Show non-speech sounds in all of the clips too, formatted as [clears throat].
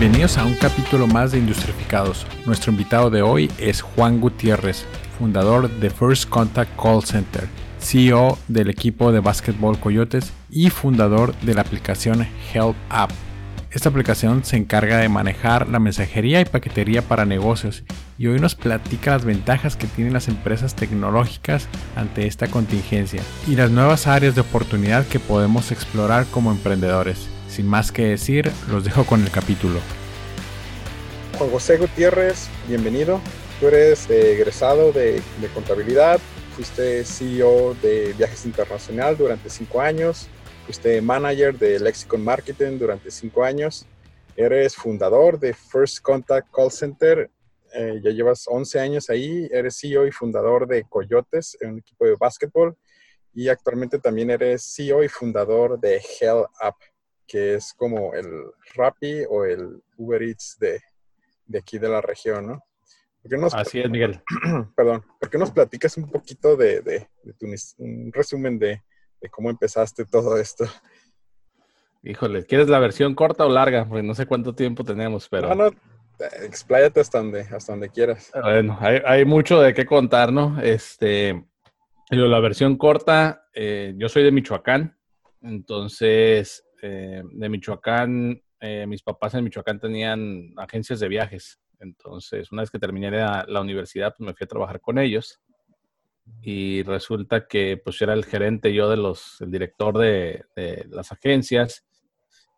Bienvenidos a un capítulo más de Industrificados. Nuestro invitado de hoy es Juan Gutiérrez, fundador de First Contact Call Center, CEO del equipo de básquetbol Coyotes y fundador de la aplicación Help App. Esta aplicación se encarga de manejar la mensajería y paquetería para negocios y hoy nos platica las ventajas que tienen las empresas tecnológicas ante esta contingencia y las nuevas áreas de oportunidad que podemos explorar como emprendedores. Sin más que decir, los dejo con el capítulo. Juan José Gutiérrez, bienvenido. Tú eres eh, egresado de, contabilidad, fuiste CEO de Viajes Internacional durante cinco años, fuiste manager de Lexicon Marketing durante cinco años, eres fundador de First Contact Call Center, eh, ya llevas 11 años ahí, eres CEO y fundador de Coyotes, un equipo de básquetbol, y actualmente también eres CEO y fundador de Hell App, que es como el Rappi o el Uber Eats de, de aquí de la región, ¿no? Nos, Así es, Miguel. [clears throat] Perdón, ¿por qué nos platicas un poquito de, de, de tu, un resumen de, de cómo empezaste todo esto. Híjole, ¿quieres la versión corta o larga? Porque no sé cuánto tiempo tenemos, pero... No, no, expláyate hasta donde, hasta donde quieras. Bueno, hay, mucho de qué contar, ¿no? Este, la versión corta, eh, yo soy de Michoacán, entonces, eh, de Michoacán, eh, mis papás en Michoacán tenían agencias de viajes, entonces, una vez que terminé la, universidad, pues me fui a trabajar con ellos y resulta que pues era el gerente yo de los, el director de, las agencias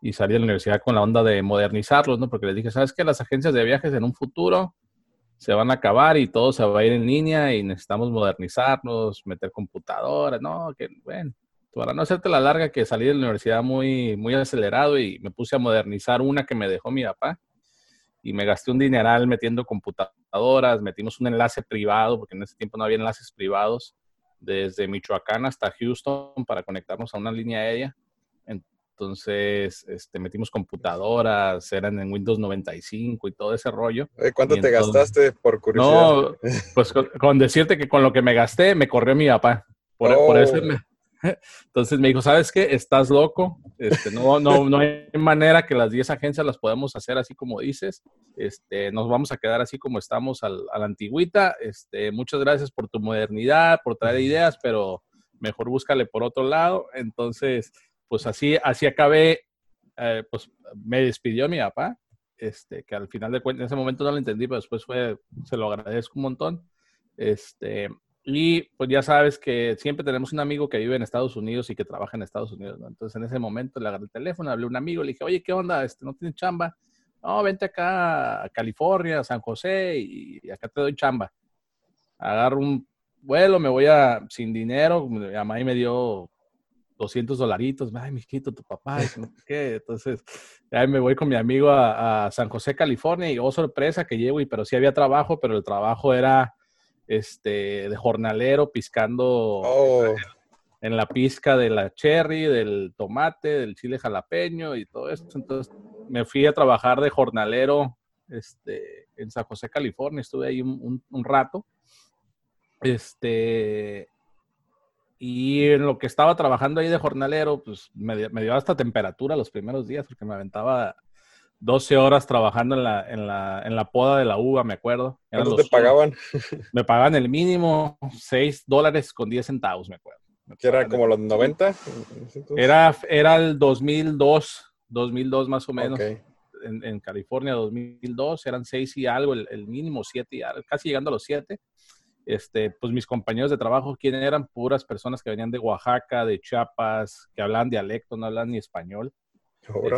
y salí de la universidad con la onda de modernizarlos, ¿no? Porque les dije, ¿sabes qué? Las agencias de viajes en un futuro se van a acabar y todo se va a ir en línea y necesitamos modernizarnos, meter computadoras, ¿no? Que, bueno, para no hacerte la larga que salí de la universidad muy, muy acelerado y me puse a modernizar una que me dejó mi papá y me gasté un dineral metiendo computadoras, metimos un enlace privado, porque en ese tiempo no había enlaces privados, desde Michoacán hasta Houston para conectarnos a una línea aérea. Entonces, este, metimos computadoras, eran en Windows 95 y todo ese rollo. ¿Cuánto te gastaste por curiosidad? No, pues con, decirte que con lo que me gasté, me corrió mi papá. Por, por eso oh. me, entonces me dijo, ¿sabes qué? Estás loco. Este, no, no, no hay manera que las 10 agencias las podamos hacer así como dices. Este, nos vamos a quedar así como estamos al, a la antigüita. Este, muchas gracias por tu modernidad, por traer ideas, pero mejor búscale por otro lado. Entonces, pues así, así acabé. Eh, pues me despidió mi papá. Este, que al final de cuentas, en ese momento no lo entendí, pero después fue, se lo agradezco un montón. Este, y pues ya sabes que siempre tenemos un amigo que vive en Estados Unidos y que trabaja en Estados Unidos, ¿no? Entonces en ese momento le agarré el teléfono, hablé a un amigo, le dije, oye, ¿qué onda? Este, ¿No tienes chamba? No, vente acá a California, a San José y acá te doy chamba. Agarro un vuelo, me voy a sin dinero, mi mamá me dio 200 dolaritos, ay, mijito, tu papá, ¿qué? Entonces, ahí me voy con mi amigo a, a, San José, California, y oh, sorpresa que llevo, y, pero sí había trabajo, pero el trabajo era este, de jornalero piscando oh. en la pizca de la cherry, del tomate, del chile jalapeño y todo eso. Entonces me fui a trabajar de jornalero este, en San José, California. Estuve ahí un, rato. Este, y en lo que estaba trabajando ahí de jornalero, pues me, me, dio hasta temperatura los primeros días porque me aventaba 12 horas trabajando en la, en la, en la poda de la uva, me acuerdo. ¿Cuánto te pagaban? [laughs] Me pagaban el mínimo 6 dólares con 10 centavos, me acuerdo. ¿Que era como los 90? Era, era el 2002, 2002 más o menos. En, en, California, 2002, eran 6 y algo, el, el mínimo 7 y algo, casi llegando a los 7. Este, pues mis compañeros de trabajo, ¿quién eran? Puras personas que venían de Oaxaca, de Chiapas, que hablaban dialecto, no hablan ni español.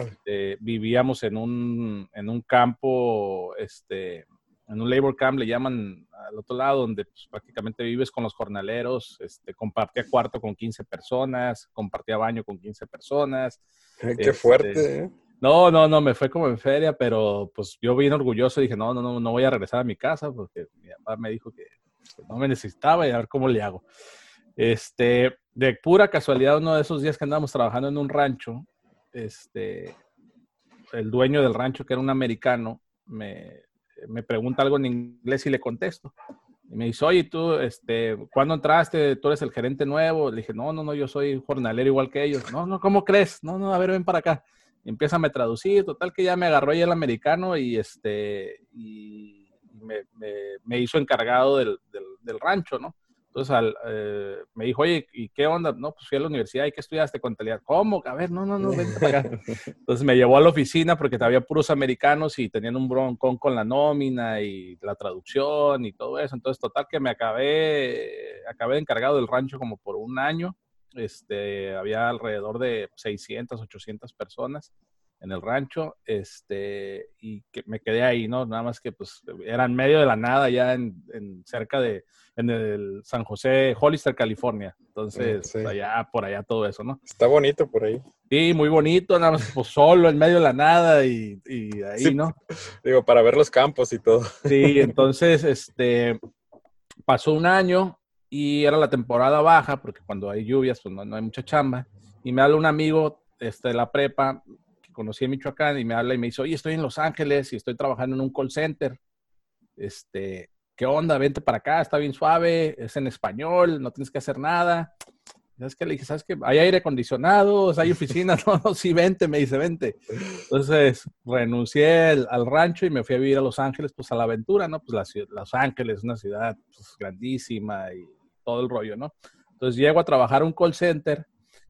Este, vivíamos en un, en un campo, este, en un labor camp, le llaman al otro lado, donde pues, prácticamente vives con los jornaleros. Este, compartía cuarto con 15 personas, compartía baño con 15 personas. Qué este, fuerte, ¿eh? No, no, no, me fue como en feria, pero pues yo bien orgulloso dije, no, no, no, no voy a regresar a mi casa porque mi papá me dijo que no me necesitaba y a ver cómo le hago. Este, de pura casualidad, uno de esos días que andábamos trabajando en un rancho, este, el dueño del rancho, que era un americano, me, me pregunta algo en inglés y le contesto. Y me dice, oye, tú, este, ¿cuándo entraste? ¿Tú eres el gerente nuevo? Le dije, no, no, no, yo soy jornalero igual que ellos. No, no, ¿cómo crees? No, no, a ver, ven para acá. empieza a traducir, total que ya me agarró el americano y este, y me, hizo encargado del, del rancho, ¿no? Entonces eh, me dijo, oye, ¿y qué onda? No, pues fui a la universidad y ¿qué estudiaste? Contabilidad. ¿Cómo? A ver, no, no, no, vente para acá. [laughs] Entonces me llevó a la oficina porque había puros americanos y tenían un broncón con la nómina y la traducción y todo eso. Entonces, total que me acabé, acabé encargado del rancho como por un año. Este, había alrededor de 600, 800 personas en el rancho, este, y que me quedé ahí, ¿no? Nada más que pues era en medio de la nada, ya en, cerca de, en el San José, Hollister, California. Entonces, allá, por allá todo eso, ¿no? Está bonito por ahí. Sí, muy bonito, nada más pues solo, en medio de la nada y, y ahí, ¿no? Digo, para ver los campos y todo. Sí, entonces, este, pasó un año y era la temporada baja, porque cuando hay lluvias, pues no, no hay mucha chamba. Y me habla un amigo este, de la prepa, conocí en Michoacán y me habla y me dice, oye, estoy en Los Ángeles y estoy trabajando en un call center. Este, ¿qué onda? Vente para acá, está bien suave, es en español, no tienes que hacer nada. ¿Sabes qué? Le dije, ¿sabes qué? Hay aire acondicionado, hay oficina. [laughs] No, no, sí, vente, me dice, vente. Entonces, renuncié al, rancho y me fui a vivir a Los Ángeles, pues a la aventura, ¿no? Pues la, Los Ángeles, una ciudad pues, grandísima y todo el rollo, ¿no? Entonces llego a trabajar un call center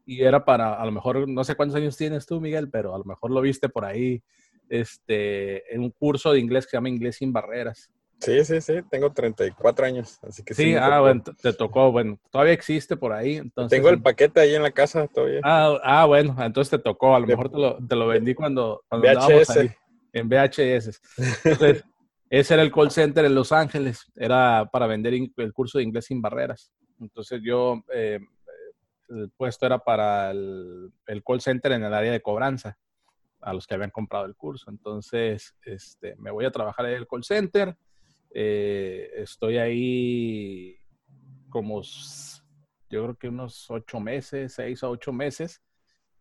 y era para, a lo mejor, no sé cuántos años tienes tú, Miguel, pero a lo mejor lo viste por ahí, este, en un curso de inglés que se llama Inglés sin Barreras. Sí, sí, sí, tengo 34 años, así que sí. Sí, ah, bueno, te tocó, bueno, todavía existe por ahí. Entonces, tengo el paquete ahí en la casa todavía. Ah, ah bueno, entonces te tocó, a lo mejor te lo, te lo vendí cuando, cuando VHS. Ahí, en VHS. Entonces, [laughs] ese era el call center en Los Ángeles, era para vender el curso de inglés sin barreras. Entonces yo eh, el puesto era para el, call center en el área de cobranza, a los que habían comprado el curso. Entonces, este, me voy a trabajar en el call center. Eh, estoy ahí como, yo creo que unos ocho meses, seis a ocho meses.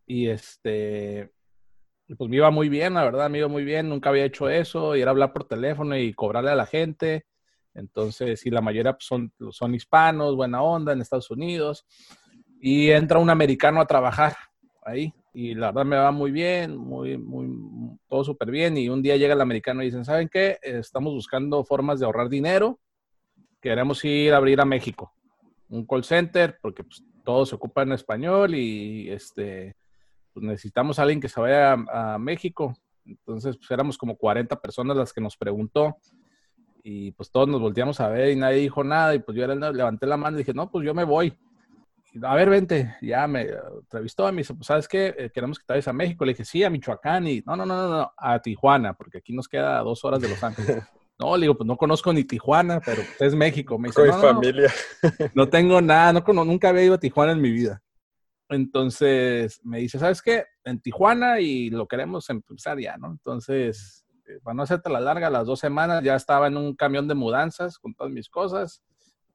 Y este, pues me iba muy bien, la verdad, me iba muy bien. Nunca había hecho eso, ir a hablar por teléfono y cobrarle a la gente. Entonces, sí, la mayoría pues, son, son hispanos, buena onda en Estados Unidos. Y entra un americano a trabajar ahí. Y la verdad me va muy bien, muy, muy, todo súper bien. Y un día llega el americano y dicen, ¿saben qué? Estamos buscando formas de ahorrar dinero. Queremos ir a abrir a México. Un call center, porque pues, todo se ocupa en español y este, pues, necesitamos a alguien que se vaya a, México. Entonces, pues éramos como 40 personas las que nos preguntó y pues todos nos volteamos a ver y nadie dijo nada y pues yo levanté la mano y dije, no, pues yo me voy a ver, vente, ya me entrevistó, me dice, pues, ¿sabes qué? Eh, queremos que te vayas a México. Le dije, sí, a Michoacán y, no, no, no, no, a Tijuana, porque aquí nos queda dos horas de Los Ángeles. [laughs] No, le digo, pues no conozco ni Tijuana, pero es México. Me dice, no, familia. [laughs] No, tengo nada, no, nunca había ido a Tijuana en mi vida. Entonces me dice, ¿sabes qué? En Tijuana y lo queremos empezar ya, ¿no? Entonces, eh, para no hacerte la larga, las dos semanas ya estaba en un camión de mudanzas con todas mis cosas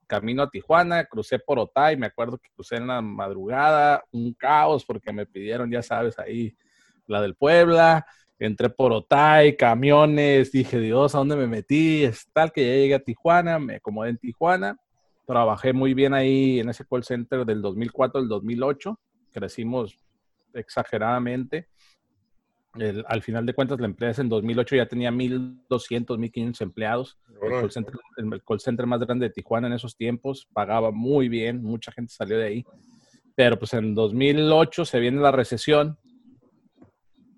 camino a Tijuana, crucé por Otay, me acuerdo que crucé en la madrugada, un caos porque me pidieron, ya sabes, ahí la del Puebla, entré por Otay, camiones, dije, Dios, ¿a dónde me metí? Es tal que ya llegué a Tijuana, me acomodé en Tijuana, trabajé muy bien ahí en ese call center del 2004 al 2008, crecimos exageradamente al final de cuentas, la empresa en 2008 ya tenía 1.200, 1.500 empleados. El call, center, el call, center, más grande de Tijuana en esos tiempos pagaba muy bien, mucha gente salió de ahí. Pero pues en 2008 se viene la recesión,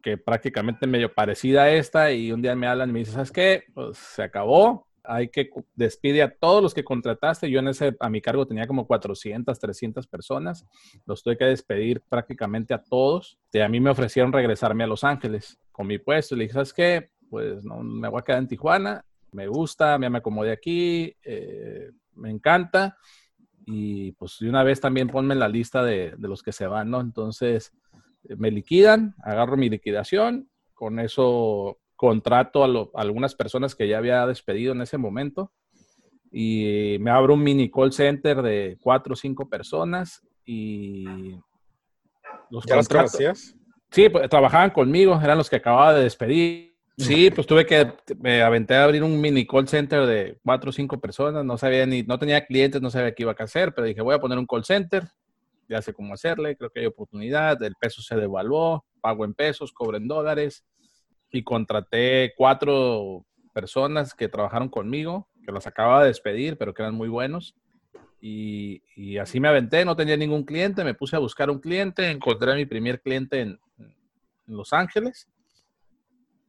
que prácticamente medio parecida a esta, y un día me hablan y me dicen, ¿sabes qué? Pues se acabó, hay que despide a todos los que contrataste. Yo en ese, a mi cargo tenía como 400, 300 personas. Los tuve que despedir prácticamente a todos. Y a mí me ofrecieron regresarme a Los Ángeles con mi puesto. Le dije, ¿sabes qué? Pues no, me voy a quedar en Tijuana. Me gusta, me acomodé aquí, eh, me encanta. Y pues de una vez también ponme en la lista de, de los que se van, ¿no? Entonces me liquidan, agarro mi liquidación. Con eso contrato a, algunas personas que ya había despedido en ese momento y me abro un mini call center de cuatro o cinco personas y los ¿Ya conocías? Sí, pues, trabajaban conmigo, eran los que acababa de despedir. Sí, pues tuve que, me aventé a abrir un mini call center de cuatro o cinco personas, no sabía ni, no tenía clientes, no sabía qué iba a hacer, pero dije, voy a poner un call center, ya sé cómo hacerle, creo que hay oportunidad, el peso se devaluó, pago en pesos, cobro en dólares y contraté cuatro personas que trabajaron conmigo, que los acababa de despedir, pero que eran muy buenos. Y, y, así me aventé, no tenía ningún cliente, me puse a buscar un cliente, encontré a mi primer cliente en, en Los Ángeles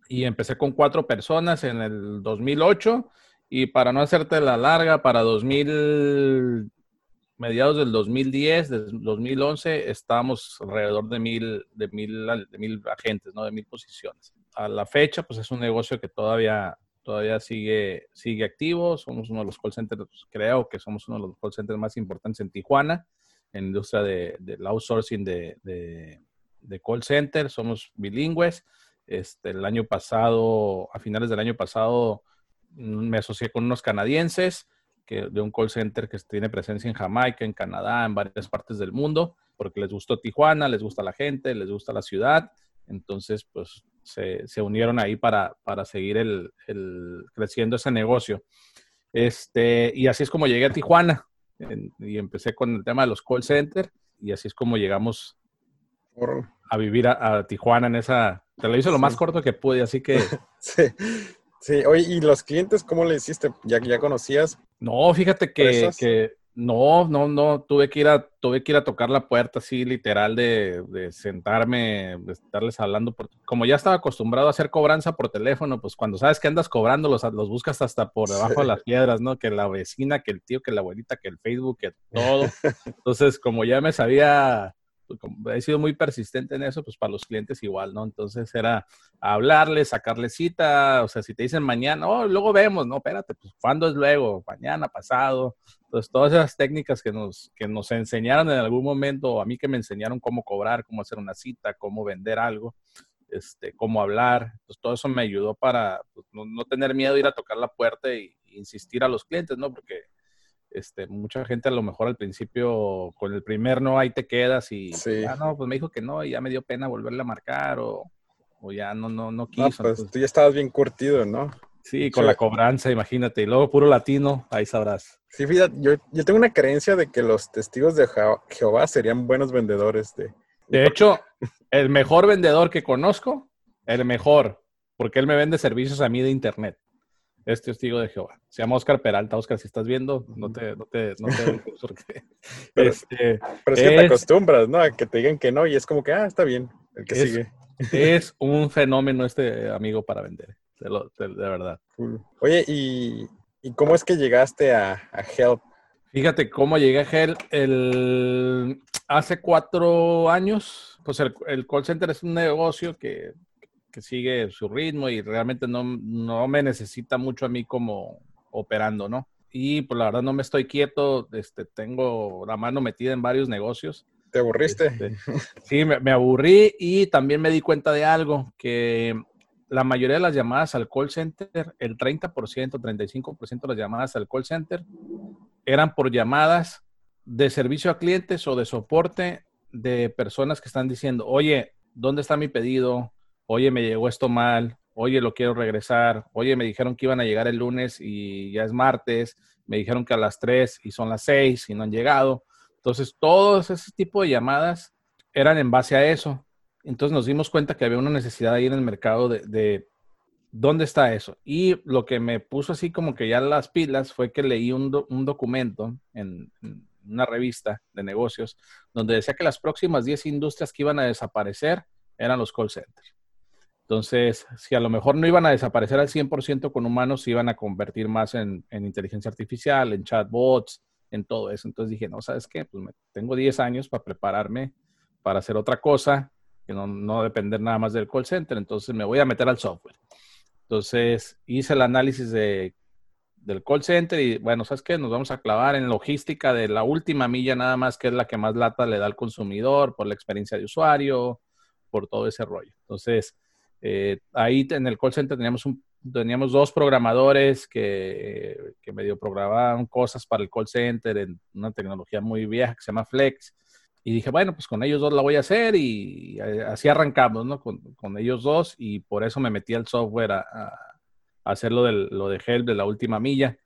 y empecé con cuatro personas en el 2008 y para no hacerte la larga, para 2000, mediados del 2010, del 2011, estábamos alrededor de mil, de mil, de mil agentes, ¿no? De mil posiciones. A la fecha, pues es un negocio que todavía, todavía sigue, sigue activo. Somos uno de los call centers, creo que somos uno de los call centers más importantes en Tijuana, en la industria del de, de outsourcing de, de, de call center. Somos bilingües. Este, el año pasado, a finales del año pasado, mm, me asocié con unos canadienses que, de un call center que tiene presencia en Jamaica, en Canadá, en varias partes del mundo, porque les gustó Tijuana, les gusta la gente, les gusta la ciudad. Entonces, pues se, se unieron ahí para, para seguir el, el, creciendo ese negocio. Este, y así es como llegué a Tijuana en, y empecé con el tema de los call centers y así es como llegamos a vivir a, a, Tijuana en esa... Te lo hice lo sí. más corto que pude, así que... [laughs] sí. Sí, oye, ¿y los clientes cómo le hiciste? ¿Ya, ya conocías? No, fíjate que, que, no, no, no, tuve que ir a, tuve que ir a tocar la puerta así literal de, de sentarme, de estarles hablando, por, como ya estaba acostumbrado a hacer cobranza por teléfono, pues cuando sabes que andas cobrando, los, los buscas hasta por debajo sí. de las piedras, ¿no? Que la vecina, que el tío, que la abuelita, que el Facebook, que todo. [laughs] Entonces, como ya me sabía he sido muy persistente en eso, pues para los clientes igual, ¿no? Entonces era hablarles, sacarles cita, o sea, si te dicen mañana, oh, luego vemos, no, espérate, pues ¿cuándo es luego? Mañana, pasado. Entonces, todas esas técnicas que nos, que nos enseñaron en algún momento, a mí que me enseñaron cómo cobrar, cómo hacer una cita, cómo vender algo, este, cómo hablar, pues todo eso me ayudó para pues, no, no, tener miedo de ir a tocar la puerta y insistir a los clientes, ¿no? Porque este, mucha gente a lo mejor al principio con el primer no ahí te quedas y sí. ah, no, pues me dijo que no y ya me dio pena volverle a marcar o, o ya no, no, no quiso. No, pues entonces, tú ya estabas bien curtido, ¿no? Sí, con sí. la cobranza, imagínate. Y luego puro latino, ahí sabrás. Sí, fíjate, yo, yo tengo una creencia de que los testigos de Jehová serían buenos vendedores. De, de hecho, [laughs] el mejor vendedor que conozco, el mejor, porque él me vende servicios a mí de internet es testigo de Jehová. Se llama Oscar Peralta. Oscar, si estás viendo, no te, no te, no te [laughs] [laughs] pero, este, pero, es que es, te acostumbras, ¿no? A que te digan que no y es como que, ah, está bien, el que es, sigue. [laughs] Es un fenómeno este amigo para vender, de, lo, de, de verdad. Oye, ¿y, ¿y, cómo es que llegaste a, a, Help? Fíjate cómo llegué a Help el, hace cuatro años. Pues el, el call center es un negocio que que sigue su ritmo y realmente no, no me necesita mucho a mí como operando, ¿no? Y pues la verdad no me estoy quieto, este, tengo la mano metida en varios negocios. ¿Te aburriste? Este, sí, me, me, aburrí y también me di cuenta de algo, que la mayoría de las llamadas al call center, el 30%, 35% de las llamadas al call center eran por llamadas de servicio a clientes o de soporte de personas que están diciendo, oye, ¿dónde está mi pedido? Oye, me llegó esto mal, oye, lo quiero regresar, oye, me dijeron que iban a llegar el lunes y ya es martes, me dijeron que a las 3 y son las 6 y no han llegado. Entonces, todos ese tipo de llamadas eran en base a eso. Entonces nos dimos cuenta que había una necesidad ahí en el mercado de, de dónde está eso. Y lo que me puso así como que ya las pilas fue que leí un, do, un documento en, en, una revista de negocios donde decía que las próximas 10 industrias que iban a desaparecer eran los call centers. Entonces, si a lo mejor no iban a desaparecer al 100% con humanos, iban a convertir más en, en, inteligencia artificial, en chatbots, en todo eso. Entonces dije, no, ¿sabes qué? Pues me, tengo 10 años para prepararme para hacer otra cosa, que no, no depender nada más del call center. Entonces me voy a meter al software. Entonces hice el análisis de, del call center y bueno, ¿sabes qué? Nos vamos a clavar en logística de la última milla nada más, que es la que más lata le da al consumidor por la experiencia de usuario, por todo ese rollo. Entonces, eh, ahí en el call center teníamos, un, teníamos dos programadores que, que, medio programaban cosas para el call center en una tecnología muy vieja que se llama Flex. Y dije, bueno, pues con ellos dos la voy a hacer y así arrancamos, ¿no? Con, con ellos dos y por eso me metí al software a, a hacer lo, del, lo de Help de la última milla.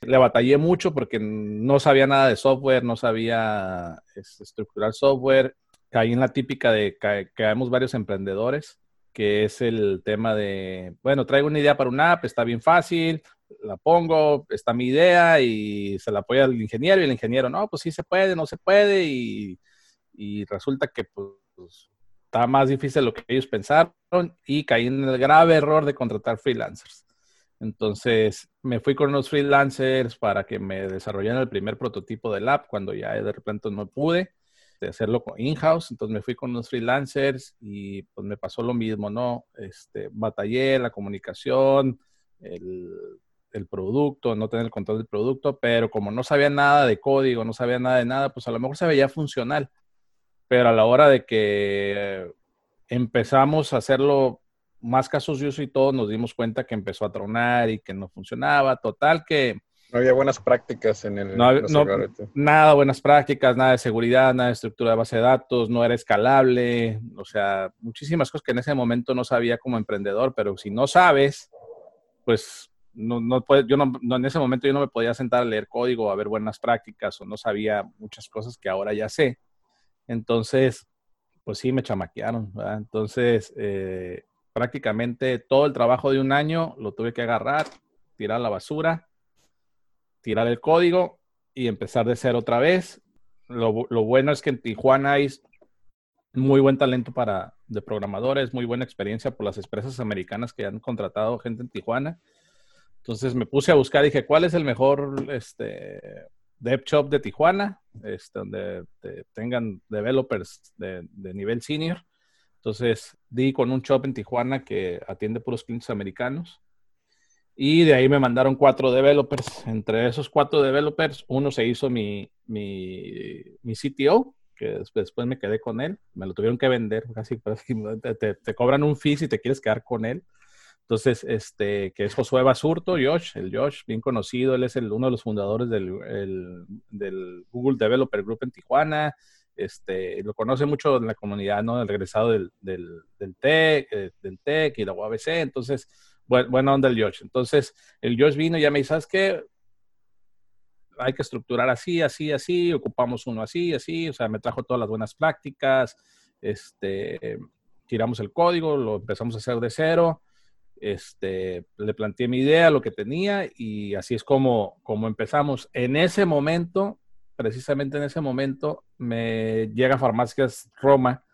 le batallé mucho porque no sabía nada de software, no sabía estructurar software. Caí en la típica de que caemos varios emprendedores, que es el tema de, bueno, traigo una idea para una app, está bien fácil, la pongo, está mi idea y se la apoya al ingeniero y el ingeniero, no, pues sí se puede, no se puede y, y resulta que pues está más difícil de lo que ellos pensaron y caí en el grave error de contratar freelancers. Entonces me fui con unos freelancers para que me desarrollaran el primer prototipo del app cuando ya de repente no pude de hacerlo in-house. Entonces me fui con unos freelancers y pues me pasó lo mismo, ¿no? Este, batallé la comunicación, el, el producto, no tener el control del producto, pero como no sabía nada de código, no sabía nada de nada, pues a lo mejor se veía funcional. Pero a la hora de que empezamos a hacerlo más casos y todo, nos dimos cuenta que empezó a tronar y que no funcionaba. Total que... No había buenas prácticas en el... No, nada buenas prácticas, nada de seguridad, nada de estructura de base de datos, no era escalable, o sea, muchísimas cosas que en ese momento no sabía como emprendedor, pero si no sabes, pues no, no puede, yo no, en ese momento yo no me podía sentar a leer código, a ver buenas prácticas o no sabía muchas cosas que ahora ya sé. Entonces, pues sí, me chamaquearon. ¿verdad? Entonces, eh, prácticamente todo el trabajo de un año lo tuve que agarrar, tirar la basura, tirar el código y empezar de cero otra vez. Lo, bueno es que en Tijuana hay muy buen talento para de programadores, muy buena experiencia por las empresas americanas que han contratado gente en Tijuana. Entonces me puse a buscar, dije, ¿cuál es el mejor este, dev shop de Tijuana? Este, donde tengan developers de, de nivel senior. Entonces di con un shop en Tijuana que atiende puros clientes americanos. Y de ahí me mandaron cuatro developers. Entre esos cuatro developers, uno se hizo mi, mi, mi CTO, que después, me quedé con él. Me lo tuvieron que vender, casi [laughs] te, te, cobran un fee si te quieres quedar con él. Entonces, este, que es Josué Basurto, Josh, el Josh, bien conocido, él es el, uno de los fundadores del, el, del Google Developer Group en Tijuana este, lo conoce mucho en la comunidad, ¿no? El regresado del, del, del TEC, eh, del TEC y la UABC, entonces, buena onda el Josh. Entonces, el Josh vino y ya me dice, ¿sabes qué? Hay que estructurar así, así, así, ocupamos uno así, así, o sea, me trajo todas las buenas prácticas, este, tiramos el código, lo empezamos a hacer de cero, este, le planteé mi idea, lo que tenía y así es como, como empezamos. En ese momento, precisamente en ese momento me llega Farmacias Roma,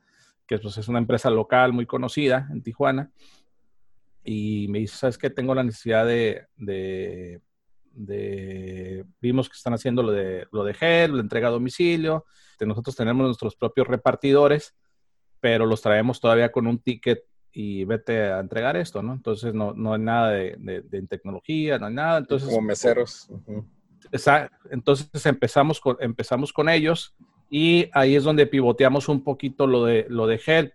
que pues, es una empresa local muy conocida en Tijuana, y me dice, ¿sabes qué? Tengo la necesidad de, de, vimos que están haciendo lo de, lo de gel, la entrega a domicilio, nosotros tenemos nuestros propios repartidores, pero los traemos todavía con un ticket y vete a entregar esto, ¿no? Entonces no, no hay nada de, tecnología, no hay nada. Entonces, Como meseros. Entonces empezamos con, empezamos con ellos y ahí es donde pivoteamos un poquito lo de, lo de Help.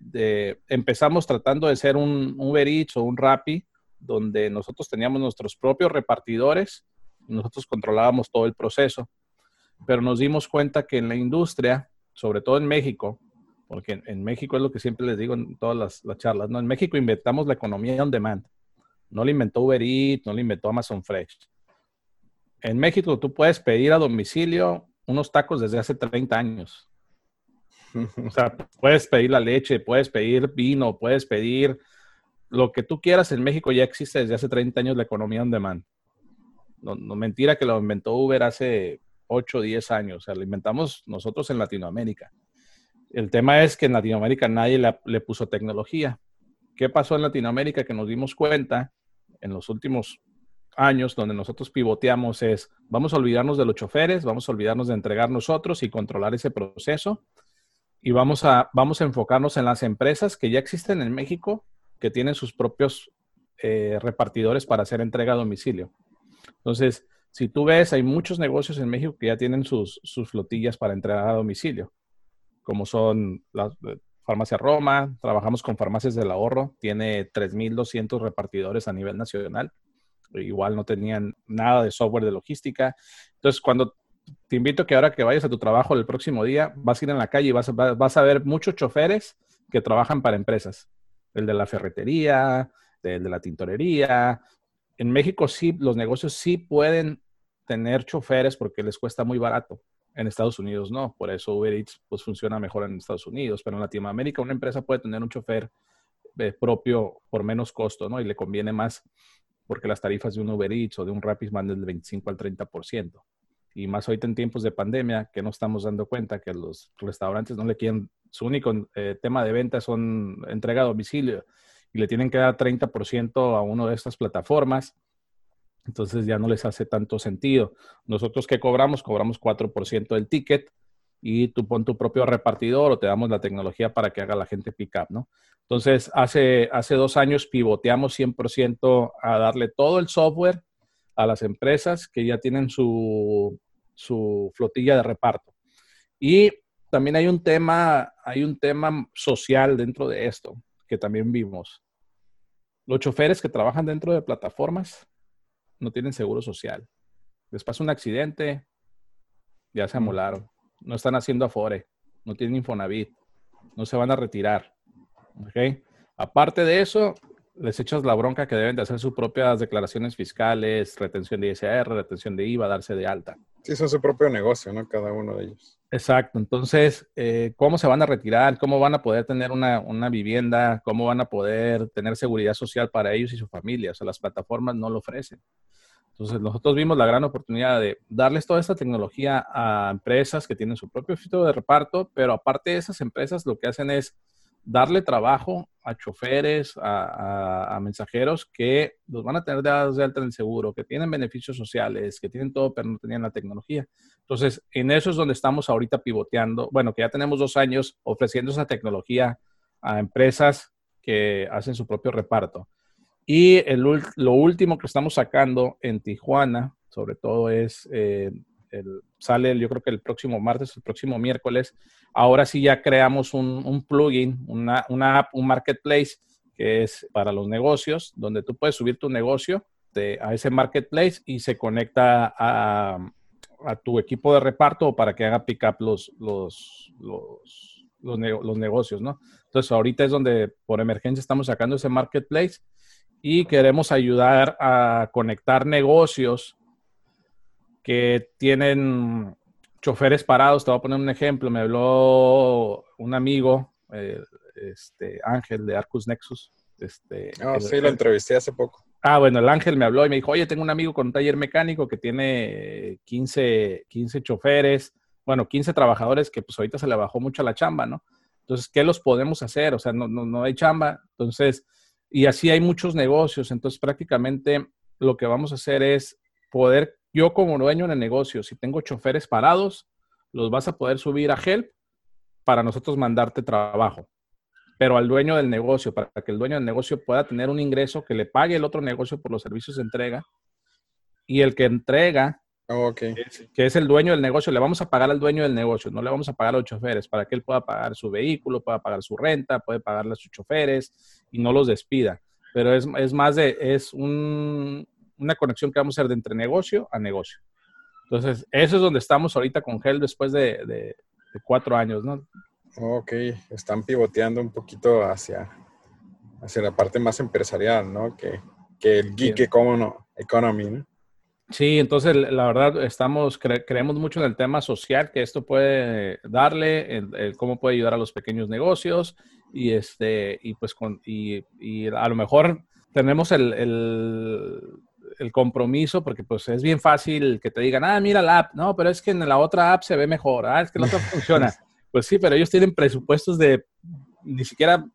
empezamos tratando de ser un Uber Eats o un Rappi, donde nosotros teníamos nuestros propios repartidores nosotros controlábamos todo el proceso. Pero nos dimos cuenta que en la industria, sobre todo en México, porque en, México es lo que siempre les digo en todas las, las, charlas, ¿no? En México inventamos la economía on demand. No la inventó Uber Eats, no la inventó Amazon Fresh en México tú puedes pedir a domicilio unos tacos desde hace 30 años. O sea, puedes pedir la leche, puedes pedir vino, puedes pedir lo que tú quieras. En México ya existe desde hace 30 años la economía on demand. No, mentira que lo inventó Uber hace 8 o 10 años. O sea, lo inventamos nosotros en Latinoamérica. El tema es que en Latinoamérica nadie le, le puso tecnología. ¿Qué pasó en Latinoamérica? Que nos dimos cuenta en los últimos años donde nosotros pivoteamos es, vamos a olvidarnos de los choferes, vamos a olvidarnos de entregar nosotros y controlar ese proceso y vamos a, vamos a enfocarnos en las empresas que ya existen en México, que tienen sus propios eh, repartidores para hacer entrega a domicilio. Entonces, si tú ves, hay muchos negocios en México que ya tienen sus, sus flotillas para entregar a domicilio, como son las eh, Farmacia Roma, trabajamos con Farmacias del Ahorro, tiene 3.200 repartidores a nivel nacional igual no tenían nada de software de logística. Entonces, cuando te invito a que ahora que vayas a tu trabajo el próximo día, vas a ir en la calle y vas, vas a ver muchos choferes que trabajan para empresas. El de la ferretería, el de la tintorería. En México sí, los negocios sí pueden tener choferes porque les cuesta muy barato. En Estados Unidos no, por eso Uber Eats pues funciona mejor en Estados Unidos, pero en Latinoamérica una empresa puede tener un chofer eh, propio por menos costo, ¿no? Y le conviene más porque las tarifas de un Uber Eats o de un Rapid van del 25 al 30%. Y más ahorita en tiempos de pandemia, que no estamos dando cuenta que los restaurantes no le quieren, su único eh, tema de venta son entrega a domicilio y le tienen que dar 30% a uno de estas plataformas entonces ya no les hace tanto sentido. Nosotros que cobramos, cobramos 4% del ticket y tú pon tu propio repartidor o te damos la tecnología para que haga la gente pick up, ¿no? Entonces, hace, hace dos años pivoteamos 100% a darle todo el software a las empresas que ya tienen su, su flotilla de reparto. Y también hay un tema, hay un tema social dentro de esto que también vimos. Los choferes que trabajan dentro de plataformas no tienen seguro social. Les pasa un accidente, ya se amolaron. No están haciendo afore, no tienen Infonavit, no se van a retirar. Aparte de eso, les echas la bronca que deben de hacer sus propias declaraciones fiscales, retención de ISR, retención de IVA, darse de alta. Sí, son su propio negocio, ¿no? Cada uno de ellos. Exacto. Entonces, eh, ¿cómo se van a retirar? ¿Cómo van a poder tener una, una, vivienda? ¿Cómo van a poder tener seguridad social para ellos y su familia? O sea, las plataformas no lo ofrecen. Entonces, nosotros vimos la gran oportunidad de darles toda esta tecnología a empresas que tienen su propio sitio de reparto, pero aparte de esas empresas, lo que hacen es darle trabajo a choferes, a, mensajeros que los van a tener dados de alta en el seguro, que tienen beneficios sociales, que tienen todo, pero no tenían la tecnología. Entonces, en eso es donde estamos ahorita pivoteando. Bueno, que ya tenemos dos años ofreciendo esa tecnología a empresas que hacen su propio reparto. Y el, lo último que estamos sacando en Tijuana, sobre todo es, eh, el, sale yo creo que el próximo martes, el próximo miércoles. Ahora sí ya creamos un, un plugin, una, una, app, un marketplace que es para los negocios, donde tú puedes subir tu negocio a ese marketplace y se conecta a, a tu equipo de reparto para que haga pick up los, los, los, los negocios, ¿no? Entonces ahorita es donde por emergencia estamos sacando ese marketplace y queremos ayudar a conectar negocios que tienen choferes parados. Te voy a poner un ejemplo. Me habló un amigo, eh, este, Ángel de Arcus Nexus. Este, oh, sí, lo entrevisté hace poco. Ah, bueno, el Ángel me habló y me dijo, oye, tengo un amigo con un taller mecánico que tiene 15, 15 choferes, bueno, 15 trabajadores que pues ahorita se le bajó mucho la chamba, ¿no? Entonces, ¿qué los podemos hacer? O sea, no, no, no hay chamba. Entonces, y así hay muchos negocios. Entonces, prácticamente lo que vamos a hacer es poder, yo como dueño de negocio, si tengo choferes parados, los vas a poder subir a Help para nosotros mandarte trabajo. Pero al dueño del negocio, para que el dueño del negocio pueda tener un ingreso que le pague el otro negocio por los servicios de entrega. Y el que entrega Oh, que, es, el dueño del negocio. Le vamos a pagar al dueño del negocio, no le vamos a pagar a los choferes para que él pueda pagar su vehículo, pueda pagar su renta, puede pagarle a sus choferes y no los despida. Pero es, es más de, es un, una conexión que vamos a hacer de entre negocio a negocio. Entonces, eso es donde estamos ahorita con Gel después de, de, cuatro años, ¿no? Ok, están pivoteando un poquito hacia, hacia la parte más empresarial, ¿no? Que, que el geek economy, ¿no? Sí, entonces la verdad estamos, creemos mucho en el tema social que esto puede darle, cómo puede ayudar a los pequeños negocios y este, y pues con, y, y a lo mejor tenemos el, el, el, compromiso porque pues es bien fácil que te digan, ah, mira la app, no, pero es que en la otra app se ve mejor, ah, es que la otra [laughs] funciona. Pues sí, pero ellos tienen presupuestos de ni siquiera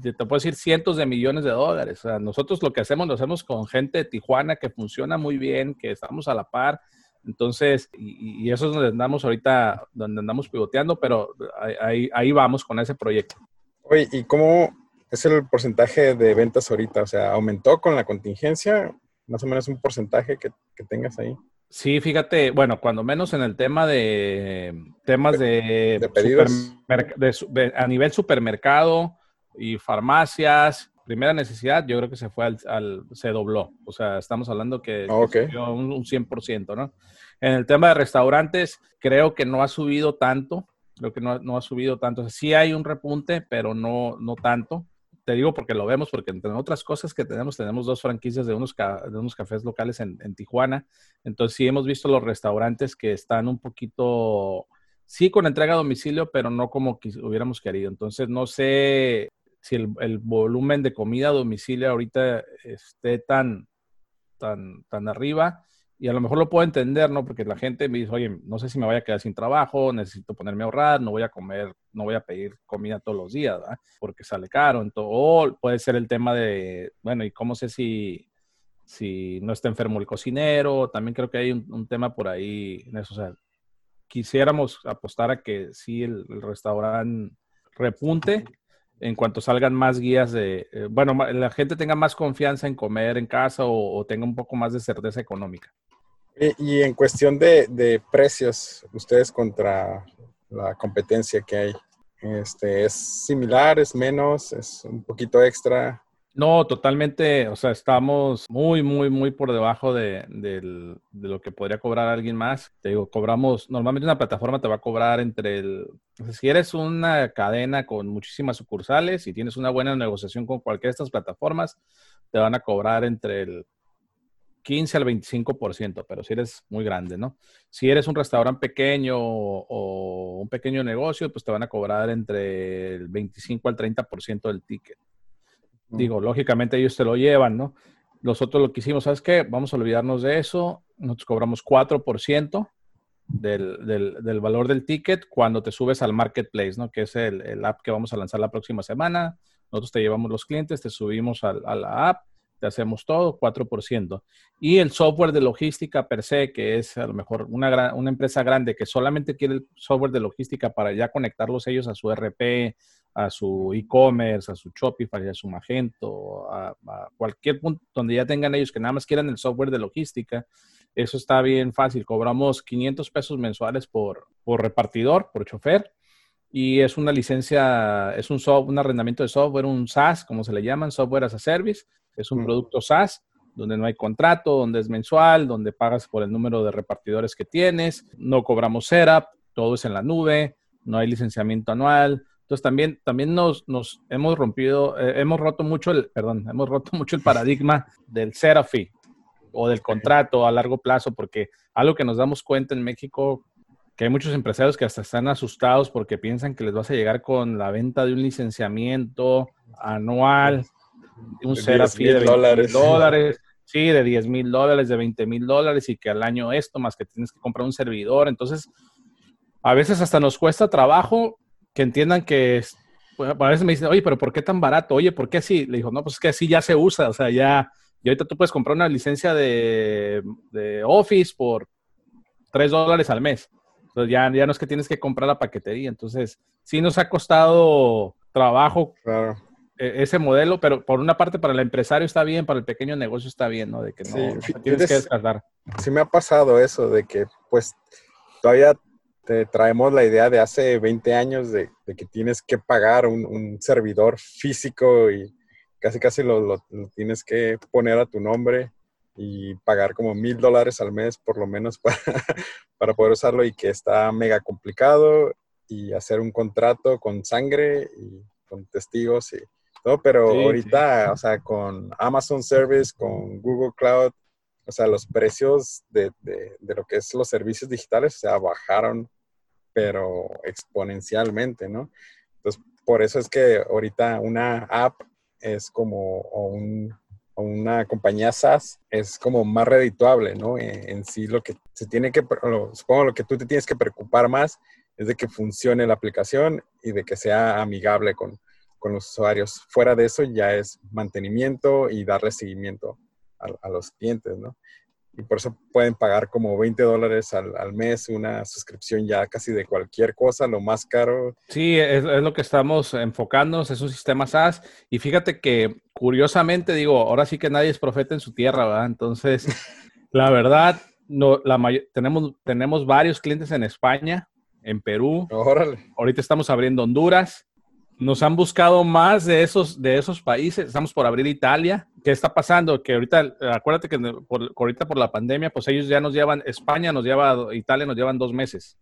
te puedo decir cientos de millones de dólares. O sea, nosotros lo que hacemos lo hacemos con gente de Tijuana que funciona muy bien, que estamos a la par. Entonces, y, eso es donde andamos ahorita, donde andamos pivoteando, pero ahí, ahí vamos con ese proyecto. Oye, ¿y cómo es el porcentaje de ventas ahorita? O sea, ¿aumentó con la contingencia? Más o menos un porcentaje que, que tengas ahí. Sí, fíjate, bueno, cuando menos en el tema de temas de, de pedidos. de, a nivel supermercado, y farmacias, primera necesidad, yo creo que se fue al, se dobló. O sea, estamos hablando que, un, un 100%, ¿no? En el tema de restaurantes, creo que no ha subido tanto. Creo que no, no ha subido tanto. sí hay un repunte, pero no, no tanto. te digo porque lo vemos, porque entre otras cosas que tenemos, tenemos dos franquicias de unos, de unos cafés locales en, en, Tijuana. Entonces sí hemos visto los restaurantes que están un poquito, sí con entrega a domicilio, pero no como hubiéramos querido. Entonces no sé si el, volumen de comida a domicilio ahorita esté tan, tan, tan arriba y a lo mejor lo puedo entender, ¿no? Porque la gente me dice, oye, no sé si me voy a quedar sin trabajo, necesito ponerme a ahorrar, no voy a comer, no voy a pedir comida todos los días. Porque sale caro. Entonces, o puede ser el tema de, bueno, ¿y cómo sé si, si no está enfermo el cocinero? También creo que hay un, tema por ahí en eso. O sea, quisiéramos apostar a que sí el, restaurante repunte en cuanto salgan más guías de, eh, bueno, la gente tenga más confianza en comer en casa o tenga un poco más de certeza económica. Y, en cuestión de, precios, ustedes contra la competencia que hay, este, ¿es similar, es menos, es un poquito extra? No, totalmente, o sea, estamos muy, muy, muy por debajo de, lo que podría cobrar alguien más. Te digo, cobramos, normalmente una plataforma te va a cobrar entre el, si eres una cadena con muchísimas sucursales y tienes una buena negociación con cualquiera de estas plataformas, te van a cobrar entre el 15 al 25%, pero si eres muy grande, ¿no? Si eres un restaurante pequeño o, un pequeño negocio, pues te van a cobrar entre el 25 al 30% del ticket. Digo, lógicamente ellos te lo llevan, ¿no? Nosotros lo que hicimos, ¿sabes qué? Vamos a olvidarnos de eso. Nosotros cobramos 4% del, del, del, valor del ticket cuando te subes al marketplace, ¿no? Que es el, app que vamos a lanzar la próxima semana. Nosotros te llevamos los clientes, te subimos a la app te hacemos todo, 4%. Y el software de logística per se, que es a lo mejor una, una empresa grande que solamente quiere el software de logística para ya conectarlos ellos a su RP, a su e-commerce, a su Shopify, a su Magento, a, cualquier punto donde ya tengan ellos que nada más quieran el software de logística, eso está bien fácil. Cobramos 500 pesos mensuales por, por repartidor, por chofer. Y es una licencia, es un, un arrendamiento de software, un SaaS, como se le llaman, Software as a Service es un producto SaaS donde no hay contrato, donde es mensual, donde pagas por el número de repartidores que tienes, no cobramos setup, todo es en la nube, no hay licenciamiento anual. Entonces también, también nos, nos hemos rompido, eh, hemos roto mucho el, perdón, hemos roto mucho el paradigma del fee o del contrato a largo plazo, porque algo que nos damos cuenta en México, que hay muchos empresarios que hasta están asustados porque piensan que les vas a llegar con la venta de un licenciamiento anual un Serafi de dólares. dólares, sí, de 10 mil dólares, de 20 mil dólares y que al año esto, más que tienes que comprar un servidor. Entonces, a veces hasta nos cuesta trabajo que entiendan que, pues, a veces me dicen, oye, pero ¿por qué tan barato? Oye, ¿por qué así? Le digo, no, pues es que así ya se usa, o sea, ya, y ahorita tú puedes comprar una licencia de, de Office por 3 dólares al mes. Entonces ya, ya no es que tienes que comprar la paquetería. Entonces, sí nos ha costado trabajo claro. E, ese modelo, pero por una parte para el empresario está bien, para el pequeño negocio está bien, ¿no? De que no, tienes que descartar. Sí me ha pasado eso, de que pues todavía te traemos la idea de hace 20 años de, que tienes que pagar un, servidor físico y casi casi lo, lo, tienes que poner a tu nombre y pagar como mil dólares al mes por lo menos [laughs] para, para poder usarlo y que está mega complicado y hacer un contrato con sangre y con testigos y ¿no? Pero ahorita, o sea, con Amazon Service, con Google Cloud, o sea, los precios de, de, de, lo que es los servicios digitales, o sea, bajaron, pero exponencialmente, ¿no? Entonces, por eso es que ahorita una app es como, o, un, o una compañía SaaS es como más redituable, ¿no? En, en, sí, lo que se tiene que, supongo lo que tú te tienes que preocupar más es de que funcione la aplicación y de que sea amigable con, con los usuarios. Fuera de eso ya es mantenimiento y darle seguimiento a, los clientes, ¿no? Y por eso pueden pagar como 20 dólares al, mes una suscripción ya casi de cualquier cosa, lo más caro. Sí, es, lo que estamos enfocándonos, es un sistema SaaS. Y fíjate que curiosamente, digo, ahora sí que nadie es profeta en su tierra, ¿verdad? Entonces, [laughs] la verdad, no, la tenemos, tenemos varios clientes en España, en Perú. Órale. Ahorita estamos abriendo Honduras nos han buscado más de esos, de esos países. Estamos por abrir Italia. ¿Qué está pasando? Que ahorita, acuérdate que por, ahorita por la pandemia, pues ellos ya nos llevan, España nos lleva, Italia nos llevan dos meses.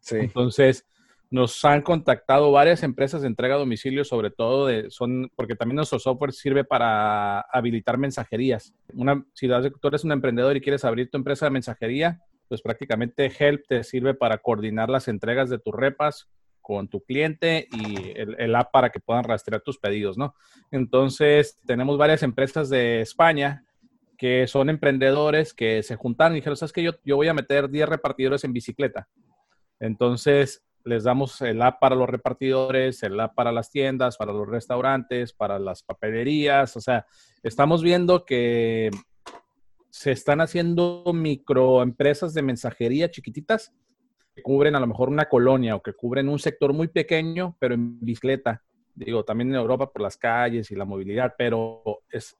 Sí. Entonces, Nos han contactado varias empresas de entrega a domicilio, sobre todo de, son, porque también nuestro software sirve para habilitar mensajerías. Una, si tú eres un emprendedor y quieres abrir tu empresa de mensajería, pues prácticamente Help te sirve para coordinar las entregas de tus repas con tu cliente y el, app para que puedan rastrear tus pedidos, ¿no? Entonces, tenemos varias empresas de España que son emprendedores que se juntaron y dijeron, ¿sabes qué? Yo, yo voy a meter 10 repartidores en bicicleta. Entonces, les damos el app para los repartidores, el app para las tiendas, para los restaurantes, para las papelerías. O sea, estamos viendo que se están haciendo microempresas de mensajería chiquititas cubren a lo mejor una colonia o que cubren un sector muy pequeño, pero en bicicleta. Digo, también en Europa por las calles y la movilidad, pero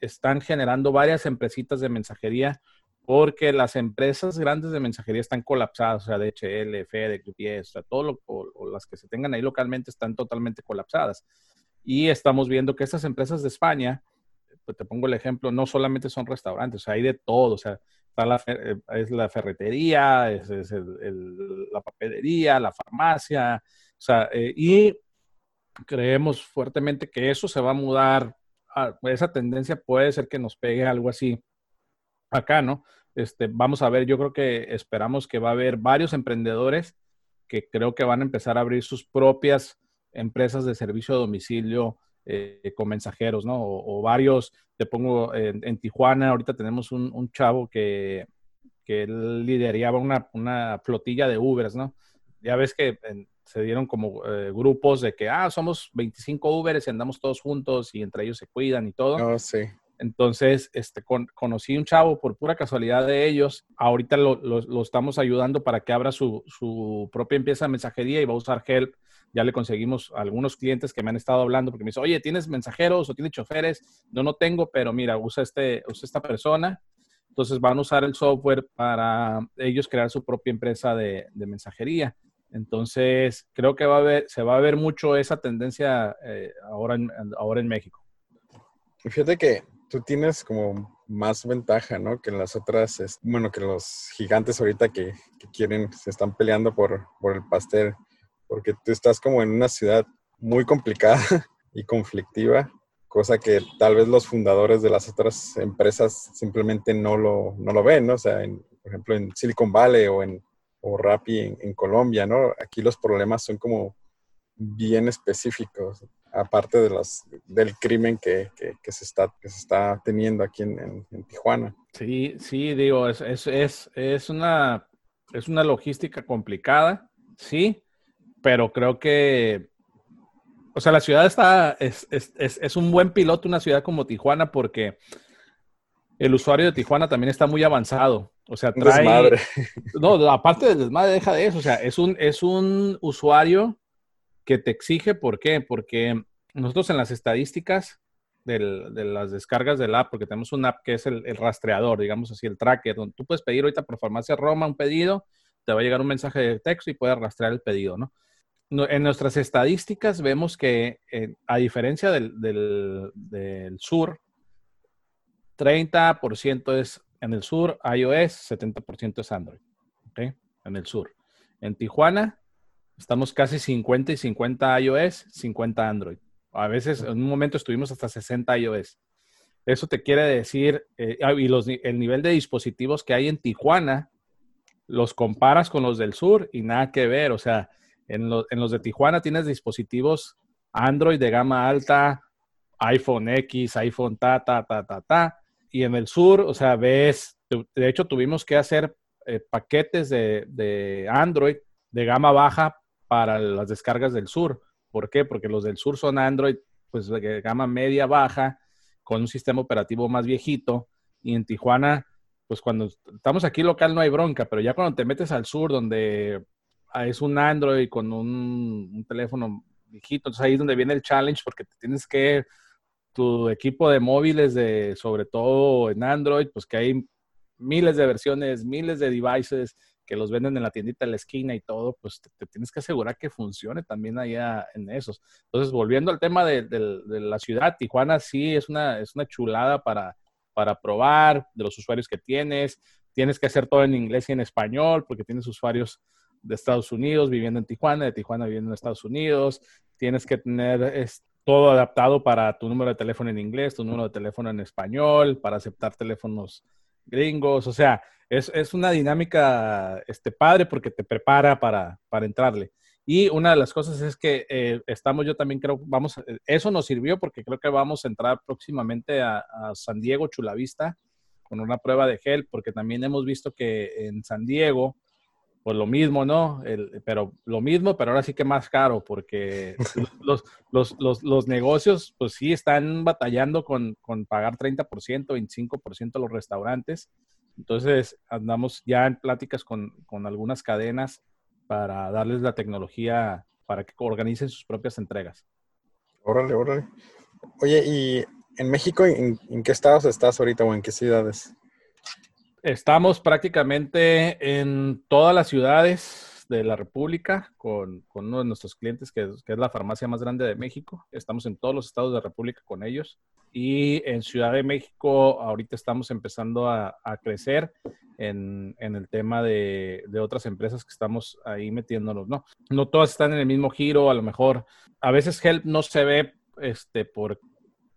están generando varias empresitas de mensajería porque las empresas grandes de mensajería están colapsadas, o sea, DHL, FedEx, UPS, o sea, todo lo, o, las que se tengan ahí localmente están totalmente colapsadas. Y estamos viendo que estas empresas de España, pues te pongo el ejemplo, no solamente son restaurantes, o sea, hay de todo, o sea, está la, eh, es la ferretería, es, la papelería, la farmacia, o sea, eh, y creemos fuertemente que eso se va a mudar, esa tendencia puede ser que nos pegue algo así acá, ¿no? Este, vamos a ver, yo creo que esperamos que va a haber varios emprendedores que creo que van a empezar a abrir sus propias empresas de servicio a domicilio eh, con mensajeros, ¿no? O, varios, te pongo en, Tijuana, ahorita tenemos un, chavo que, que lideraba una, una, flotilla de Ubers, ¿no? Ya ves que se dieron como eh, grupos de que, ah, somos 25 Ubers y andamos todos juntos y entre ellos se cuidan y todo. Oh, sí. Entonces, este, conocí un chavo por pura casualidad de ellos. Ahorita lo, lo, estamos ayudando para que abra su, su, propia empresa de mensajería y va a usar Help. Ya le conseguimos algunos clientes que me han estado hablando porque me dicen, oye, ¿tienes mensajeros o tienes choferes? No, no tengo, pero mira, usa, este, usa esta persona. Entonces van a usar el software para ellos crear su propia empresa de, de mensajería. Entonces, creo que va a haber, se va a ver mucho esa tendencia eh, ahora, en, ahora en México. Fíjate que tú tienes como más ventaja, ¿no? Que las otras, bueno, que los gigantes ahorita que, quieren, se están peleando por, por el pastel, porque tú estás como en una ciudad muy complicada [laughs] y conflictiva, cosa que tal vez los fundadores de las otras empresas simplemente no lo, no lo ven, ¿no? O sea, por ejemplo, en Silicon Valley o en o Rappi en, en Colombia, ¿no? Aquí los problemas son como bien específicos aparte de las, del crimen que, que, se está, que se está teniendo aquí en, en, Tijuana. Sí, sí, digo, es, es, es, es, una, es una logística complicada, sí, pero creo que, o sea, la ciudad está, es, es un buen piloto, una ciudad como Tijuana, porque el usuario de Tijuana también está muy avanzado. O sea, trae. Desmadre. [laughs] No, aparte del desmadre, deja de eso. O sea, es un, es un usuario que te exige, ¿por qué? Porque nosotros en las estadísticas de las descargas del app, porque tenemos una app que es el, rastreador, digamos así, el tracker, donde tú puedes pedir ahorita por Farmacia Roma un pedido, te va a llegar un mensaje de texto y puedes rastrear el pedido, ¿no? En nuestras estadísticas vemos que, eh, a diferencia del, del, sur, 30% es en el sur iOS, 70% es Android. En el sur. En Tijuana, Estamos casi 50 y 50 iOS, 50 Android. A veces, en un momento estuvimos hasta 60 iOS. Eso te quiere decir, eh, ah, y los, el nivel de dispositivos que hay en Tijuana, los comparas con los del sur y nada que ver. O sea, en, en los de Tijuana tienes dispositivos Android de gama alta, iPhone X, iPhone ta, ta, ta, ta, ta. Y en el sur, o sea, ves, de hecho tuvimos que hacer eh, paquetes de, de Android de gama baja para las descargas del sur. ¿Por qué? Porque los del sur son Android, pues de gama media baja, con un sistema operativo más viejito. Y en Tijuana, pues cuando estamos aquí local no hay bronca, pero ya cuando te metes al sur, donde es un Android con un, teléfono viejito, entonces ahí es donde viene el challenge, porque tienes que, tu equipo de móviles, de, sobre todo en Android, pues que hay miles de versiones, miles de devices, que los venden en la tiendita de la esquina y todo, pues te, tienes que asegurar que funcione también allá en esos. Entonces, volviendo al tema de, la ciudad, Tijuana sí es una, es una chulada para, para probar de los usuarios que tienes. Tienes que hacer todo en inglés y en español porque tienes usuarios de Estados Unidos viviendo en Tijuana, de Tijuana viviendo en Estados Unidos. Tienes que tener todo adaptado para tu número de teléfono en inglés, tu número de teléfono en español, para aceptar teléfonos gringos. O sea, es, es una dinámica este, padre porque te prepara para, para entrarle. Y una de las cosas es que eh, estamos, yo también creo, vamos, eso nos sirvió porque creo que vamos a entrar próximamente a, a San Diego, Chulavista, con una prueba de gel, porque también hemos visto que en San Diego, pues lo mismo, ¿no? El, pero lo mismo, pero ahora sí que más caro, porque [laughs] los, los, los, los negocios, pues sí, están batallando con, con pagar 30%, 25% a los restaurantes. Entonces, andamos ya en pláticas con, con algunas cadenas para darles la tecnología para que organicen sus propias entregas. Órale, órale. Oye, ¿y en México en, en qué estados estás ahorita o en qué ciudades? Estamos prácticamente en todas las ciudades de la República con, uno de nuestros clientes, que es, la farmacia más grande de México. Estamos en todos los estados de la República con ellos. Y en Ciudad de México ahorita estamos empezando a, crecer en, en, el tema de, de, otras empresas que estamos ahí metiéndonos, ¿no? No todas están en el mismo giro, a lo mejor. A veces Help no se ve este, por,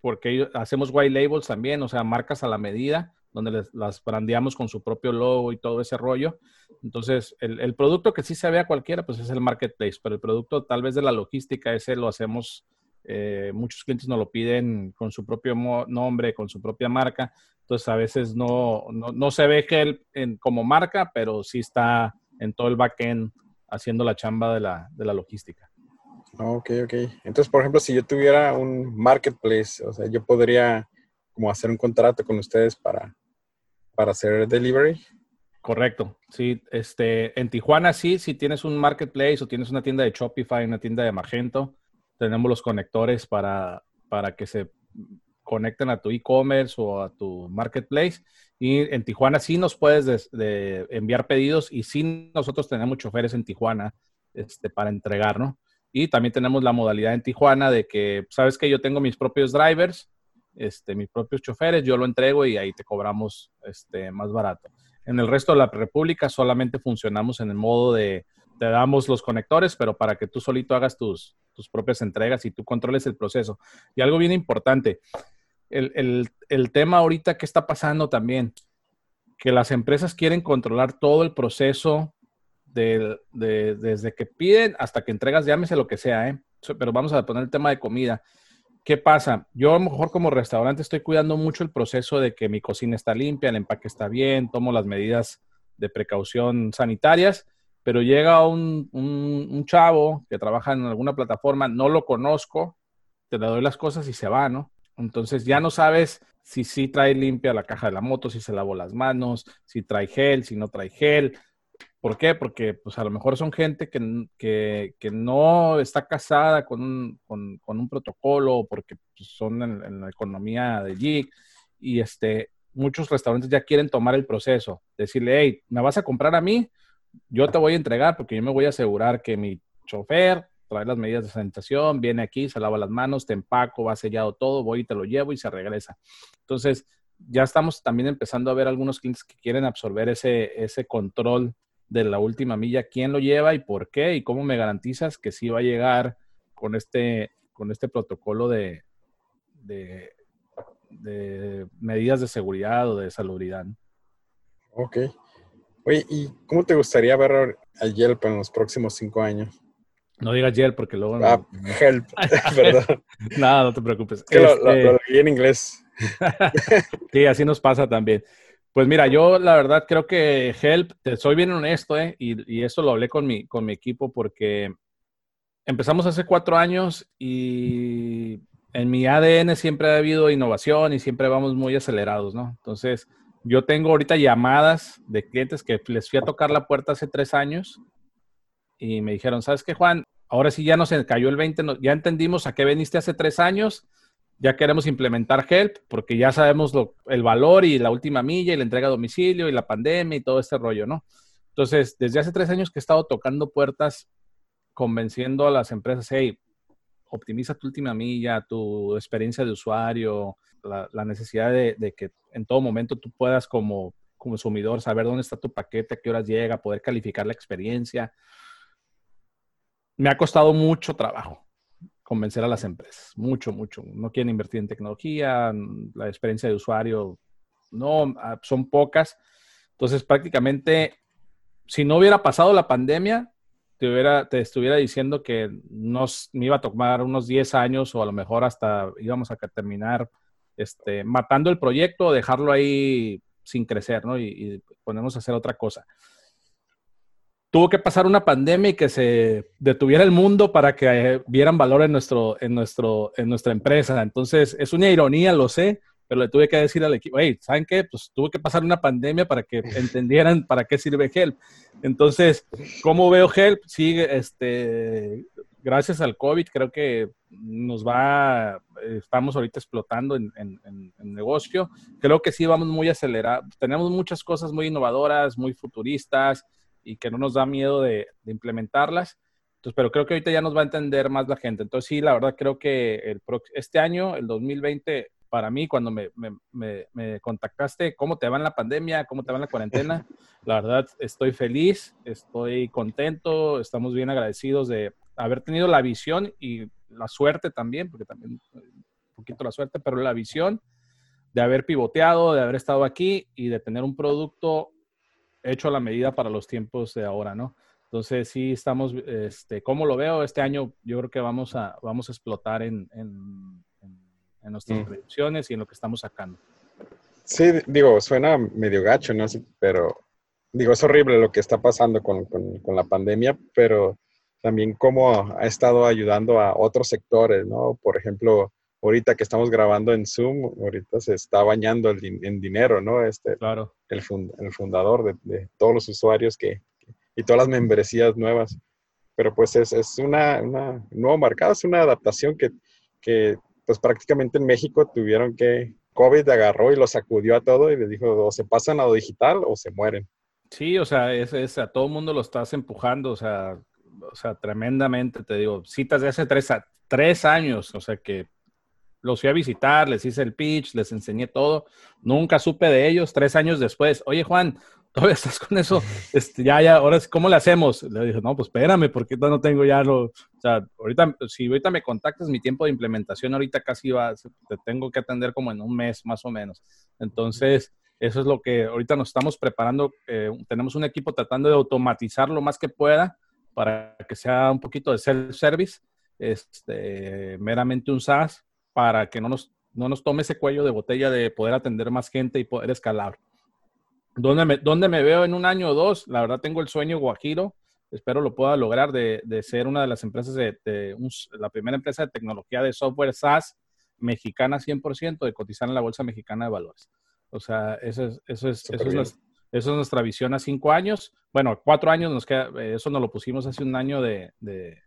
porque hacemos white labels también, o sea, marcas a la medida donde les, las brandeamos con su propio logo y todo ese rollo. Entonces, el, el, producto que sí se ve a cualquiera, pues es el marketplace, pero el producto tal vez de la logística, ese lo hacemos, eh, muchos clientes nos lo piden con su propio nombre, con su propia marca. Entonces, a veces no, no, no se ve que él en, como marca, pero sí está en todo el backend haciendo la chamba de la, de la logística. Ok, ok. Entonces, por ejemplo, si yo tuviera un marketplace, o sea, yo podría como hacer un contrato con ustedes para, para hacer delivery. Correcto. Sí, este, en Tijuana sí, si tienes un marketplace o tienes una tienda de Shopify, una tienda de Magento, tenemos los conectores para, para que se conecten a tu e-commerce o a tu marketplace. Y en Tijuana sí nos puedes de, de enviar pedidos y sí nosotros tenemos choferes en Tijuana este, para entregar, ¿no? Y también tenemos la modalidad en Tijuana de que, sabes que yo tengo mis propios drivers, este, mis propios choferes, yo lo entrego y ahí te cobramos este, más barato. En el resto de la República solamente funcionamos en el modo de te damos los conectores, pero para que tú solito hagas tus, tus propias entregas y tú controles el proceso. Y algo bien importante, el, el, el tema ahorita que está pasando también, que las empresas quieren controlar todo el proceso de, de, desde que piden hasta que entregas, llámese lo que sea, ¿eh? pero vamos a poner el tema de comida. ¿Qué pasa? Yo a lo mejor como restaurante estoy cuidando mucho el proceso de que mi cocina está limpia, el empaque está bien, tomo las medidas de precaución sanitarias, pero llega un, un, chavo que trabaja en alguna plataforma, no lo conozco, te le doy las cosas y se va, ¿no? Entonces ya no sabes si sí trae limpia la caja de la moto, si se lavó las manos, si trae gel, si no trae gel. ¿Por qué? Porque pues a lo mejor son gente que, que, que no está casada con un, con, un protocolo, porque pues, son en, en, la economía de GIG, y este, muchos restaurantes ya quieren tomar el proceso, decirle, hey, ¿me vas a comprar a mí? Yo te voy a entregar porque yo me voy a asegurar que mi chofer trae las medidas de sanitación, viene aquí, se lava las manos, te empaco, va sellado todo, voy y te lo llevo y se regresa. Entonces, ya estamos también empezando a ver algunos clientes que quieren absorber ese, ese control de la última milla, quién lo lleva y por qué, y cómo me garantizas que sí va a llegar con este, con este protocolo de, de, de medidas de seguridad o de salubridad. Ok. Oye, ¿y cómo te gustaría ver al Yelp en los próximos cinco años? No digas Yelp porque luego... Ah, [laughs] no... Help, perdón. Nada, no te preocupes. Que este... lo, lo, lo leí en inglés. [laughs] sí, así nos pasa también. Pues mira, yo la verdad creo que Help, te soy bien honesto, ¿eh? y, y eso lo hablé con mi, con mi equipo porque empezamos hace cuatro años y en mi ADN siempre ha habido innovación y siempre vamos muy acelerados, ¿no? Entonces, yo tengo ahorita llamadas de clientes que les fui a tocar la puerta hace tres años y me dijeron, ¿sabes qué, Juan? Ahora sí ya nos cayó el 20, ya entendimos a qué veniste hace tres años ya queremos implementar Help porque ya sabemos lo, el valor y la última milla y la entrega a domicilio y la pandemia y todo este rollo, ¿no? Entonces, desde hace tres años que he estado tocando puertas, convenciendo a las empresas, hey, optimiza tu última milla, tu experiencia de usuario, la, la necesidad de, de, que en todo momento tú puedas como consumidor, saber dónde está tu paquete, a qué horas llega, poder calificar la experiencia. Me ha costado mucho trabajo convencer a las empresas, mucho, mucho. No quieren invertir en tecnología, la experiencia de usuario, no, ah, son pocas. Entonces, prácticamente, si no hubiera pasado la pandemia, te, hubiera, te estuviera diciendo que nos, me iba a tomar unos 10 años o a lo mejor hasta íbamos a terminar este, matando el proyecto o dejarlo ahí sin crecer, ¿no? Y, y ponernos a hacer otra cosa. Tuvo que pasar una pandemia y que se detuviera el mundo para que eh, vieran valor en, nuestro, en, nuestro, en nuestra empresa. Entonces, es una ironía, lo sé, pero le tuve que decir al equipo, hey, ¿saben qué? Pues tuvo que pasar una pandemia para que [laughs] entendieran para qué sirve Help. Entonces, ¿cómo veo Help? Sí, este, gracias al COVID creo que nos va, estamos ahorita explotando en, en, negocio. Creo que sí vamos muy acelerados. Tenemos muchas cosas muy innovadoras, muy futuristas y que no nos da miedo de, de implementarlas. Entonces, pero creo que ahorita ya nos va a entender más la gente. Entonces, sí, la verdad creo que el, este año, el 2020, para mí, cuando me, me, me, contactaste, ¿cómo te va en la pandemia? ¿Cómo te va en la cuarentena? La verdad, estoy feliz, estoy contento, estamos bien agradecidos de haber tenido la visión y la suerte también, porque también un poquito la suerte, pero la visión de haber pivoteado, de haber estado aquí y de tener un producto hecho a la medida para los tiempos de ahora, ¿no? Entonces, sí, estamos, este, ¿cómo lo veo? Este año yo creo que vamos a, vamos a explotar en, en, en nuestras mm. y en lo que estamos sacando. Sí, digo, suena medio gacho, ¿no? Pero, digo, es horrible lo que está pasando con, con, con la pandemia, pero también cómo ha estado ayudando a otros sectores, ¿no? Por ejemplo, ahorita que estamos grabando en Zoom, ahorita se está bañando en dinero, ¿no? Este, claro. el, el fundador de, de, todos los usuarios que, y todas las membresías nuevas. Pero pues es, es una, una, nuevo mercado, es una adaptación que, que pues prácticamente en México tuvieron que, COVID agarró y lo sacudió a todo y le dijo, o se pasan a lo digital o se mueren. Sí, o sea, es, es a todo mundo lo estás empujando, o sea, o sea, tremendamente, te digo, citas de hace tres, tres años, o sea que los fui a visitar, les hice el pitch, les enseñé todo, nunca supe de ellos, tres años después, oye Juan, todavía estás con eso, [laughs] este, ya, ya, ahora, ¿cómo le hacemos? Le dije, no, pues espérame, porque no tengo ya lo, o sea, ahorita, si ahorita me contactas, mi tiempo de implementación ahorita casi va, te tengo que atender como en un mes más o menos. Entonces, eso es lo que ahorita nos estamos preparando, eh, tenemos un equipo tratando de automatizar lo más que pueda para que sea un poquito de self-service, este, meramente un SaaS, para que no nos, no nos tome ese cuello de botella de poder atender más gente y poder escalar. ¿Dónde me, ¿Dónde me veo en un año o dos? La verdad tengo el sueño guajiro, espero lo pueda lograr de, de ser una de las empresas de, de la primera empresa de tecnología de software SaaS mexicana 100% de cotizar en la Bolsa Mexicana de Valores. O sea, eso es, eso es, eso es, eso es nuestra visión a cinco años. Bueno, cuatro años nos queda, eh, eso nos lo pusimos hace un año de, de,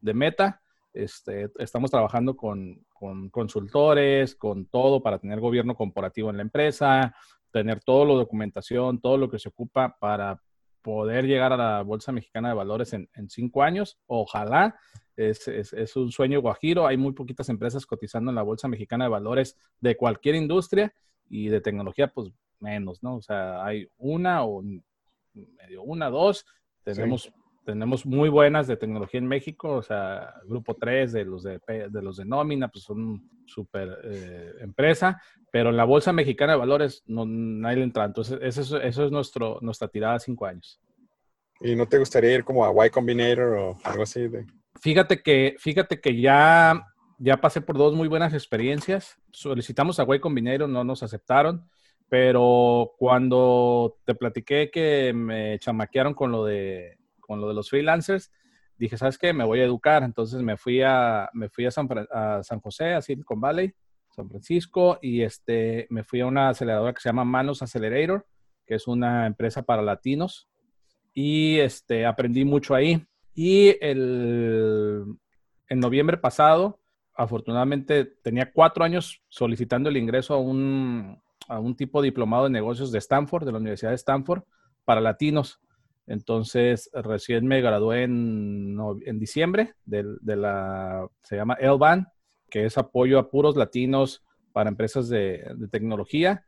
de meta. Este, estamos trabajando con, con, consultores, con todo para tener gobierno corporativo en la empresa, tener toda la documentación, todo lo que se ocupa para poder llegar a la Bolsa Mexicana de Valores en, en cinco años. Ojalá, es, es, es, un sueño guajiro. Hay muy poquitas empresas cotizando en la Bolsa Mexicana de Valores de cualquier industria y de tecnología, pues menos, ¿no? O sea, hay una o medio una, dos. Tenemos, tenemos muy buenas de tecnología en México, o sea, grupo 3 de los de, de los de nómina, pues son súper eh, empresa, pero en la Bolsa Mexicana de Valores no, nadie le entra. Entonces, eso, eso es nuestro, nuestra tirada a cinco años. ¿Y no te gustaría ir como a Y Combinator o algo así? De... Fíjate que, fíjate que ya, ya pasé por dos muy buenas experiencias. Solicitamos a Y Combinator, no nos aceptaron. Pero cuando te platiqué que me chamaquearon con lo de, con lo de los freelancers, dije, ¿sabes qué? Me voy a educar. Entonces me fui a, me fui a, San, a San José, a Silicon Valley, San Francisco, y este, me fui a una aceleradora que se llama Manos Accelerator, que es una empresa para latinos. Y este, aprendí mucho ahí. Y el, en noviembre pasado, afortunadamente, tenía cuatro años solicitando el ingreso a un, a un tipo diplomado de negocios de Stanford, de la Universidad de Stanford, para latinos. Entonces, recién me gradué en, diciembre de, de, la, se llama ELBAN, que es apoyo a puros latinos para empresas de, de, tecnología.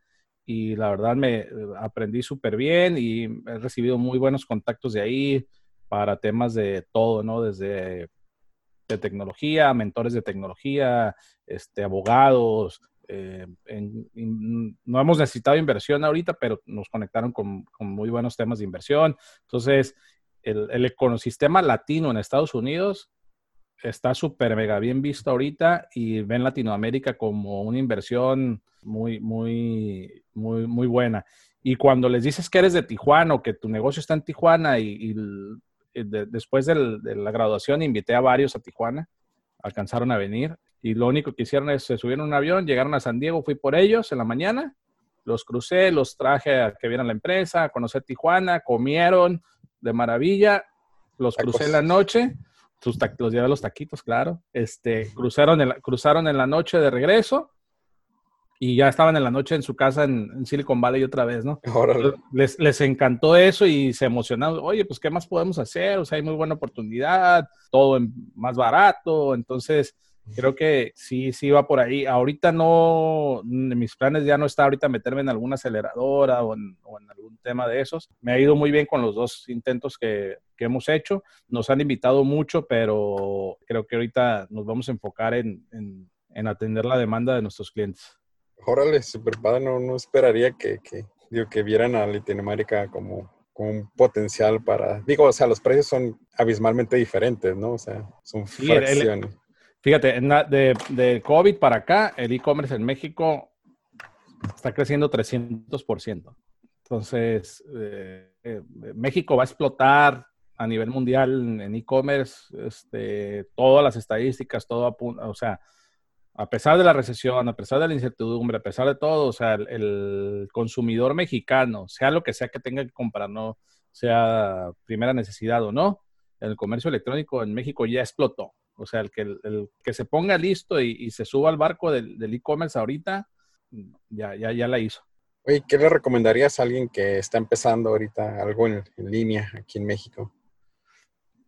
y la verdad me aprendí súper bien y he recibido muy buenos contactos de ahí para temas de todo, ¿no? Desde de tecnología, mentores de tecnología, este, abogados. Eh, no hemos necesitado inversión ahorita, pero nos conectaron con, muy buenos temas de inversión. Entonces, el, el ecosistema latino en Estados Unidos está súper mega bien visto ahorita y ven Latinoamérica como una inversión muy, muy, muy, muy buena. Y cuando les dices que eres de Tijuana o que tu negocio está en Tijuana y, después de la graduación invité a varios a Tijuana, alcanzaron a venir y lo único que hicieron es se subieron a un avión, llegaron a San Diego, fui por ellos en la mañana, los crucé, los traje a que vieran la empresa, conocer Tijuana, comieron de maravilla, los crucé en la noche sus los llevé los taquitos, claro. Este, cruzaron, en cruzaron en la noche de regreso y ya estaban en la noche en su casa en, Silicon Valley otra vez, ¿no? Les, les, encantó eso y se emocionaron. Oye, pues, ¿qué más podemos hacer? O sea, hay muy buena oportunidad, todo más barato. Entonces, creo que sí, sí va por ahí. Ahorita no, mis planes ya no está ahorita meterme en alguna aceleradora o en, algún tema de esos. Me ha ido muy bien con los dos intentos que, que, hemos hecho. Nos han invitado mucho, pero creo que ahorita nos vamos a enfocar en, en, atender la demanda de nuestros clientes. Órale, super padre. No, no esperaría que, que, digo, que vieran a Latinoamérica como un potencial para, digo, o sea, los precios son abismalmente diferentes, ¿no? O sea, son fracciones. Fíjate, de, de COVID para acá, el e-commerce en México está creciendo 300%. Entonces, eh, eh, México va a explotar a nivel mundial en e-commerce, este, todas las estadísticas, todo apunta, o sea, a pesar de la recesión, a pesar de la incertidumbre, a pesar de todo, o sea, el, el, consumidor mexicano, sea lo que sea que tenga que comprar, no sea primera necesidad o no, el comercio electrónico en México ya explotó. O sea, el que, el, que se ponga listo y, se suba al barco del e-commerce ahorita, ya, ya, ya la hizo. Oye, ¿qué le recomendarías a alguien que está empezando ahorita algo en, línea aquí en México?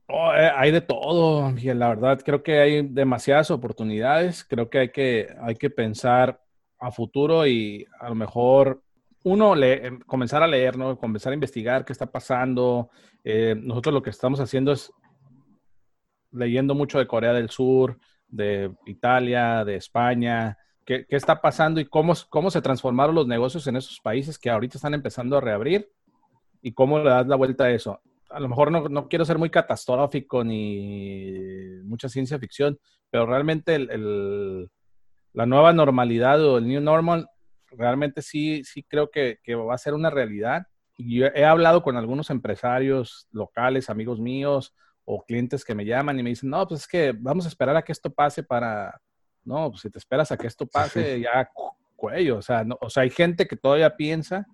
Oh, eh, hay de todo, Miguel. La verdad, creo que hay demasiadas oportunidades. Creo que hay que, hay que pensar a futuro y a lo mejor uno, le, comenzar a leer, ¿no? Comenzar a investigar qué está pasando. Eh, nosotros lo que estamos haciendo es leyendo mucho de Corea del Sur, de Italia, de España, qué, está pasando y cómo, cómo se transformaron los negocios en esos países que ahorita están empezando a reabrir y cómo le das la vuelta a eso. A lo mejor no, quiero ser muy catastrófico ni mucha ciencia ficción, pero realmente la nueva normalidad o el new normal, realmente sí, sí creo que, que va a ser una realidad. Y he hablado con algunos empresarios locales, amigos míos, o clientes que me llaman y me dicen, no, pues es que vamos a esperar a que esto pase para, no, pues si te esperas a que esto pase, ya cuello, o sea, no, o sea, hay gente que todavía piensa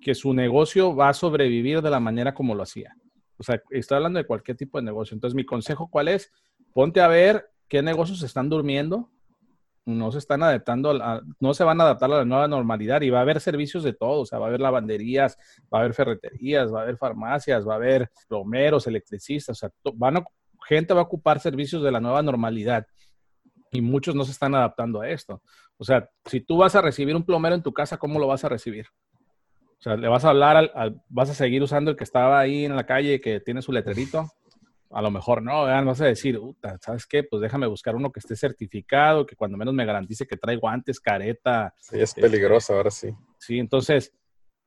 que su negocio va a sobrevivir de la manera como lo hacía. O sea, estoy hablando de cualquier tipo de negocio. Entonces, mi consejo, ¿cuál es? Ponte a ver qué negocios están durmiendo, no se están adaptando, no se van a adaptar a la nueva normalidad y va a haber servicios de todo, o sea, va a haber lavanderías, va a haber ferreterías, va a haber farmacias, va a haber plomeros, electricistas, o sea, van gente va a ocupar servicios de la nueva normalidad y muchos no se están adaptando a esto. O sea, si tú vas a recibir un plomero en tu casa, ¿cómo lo vas a recibir? O sea, le vas a hablar, al, vas a seguir usando el que estaba ahí en la calle que tiene su letrerito a lo mejor no, vas a decir, ¿sabes qué? Pues déjame buscar uno que esté certificado, que cuando menos me garantice que trae guantes, careta. Sí, es peligroso ahora sí. Sí, entonces,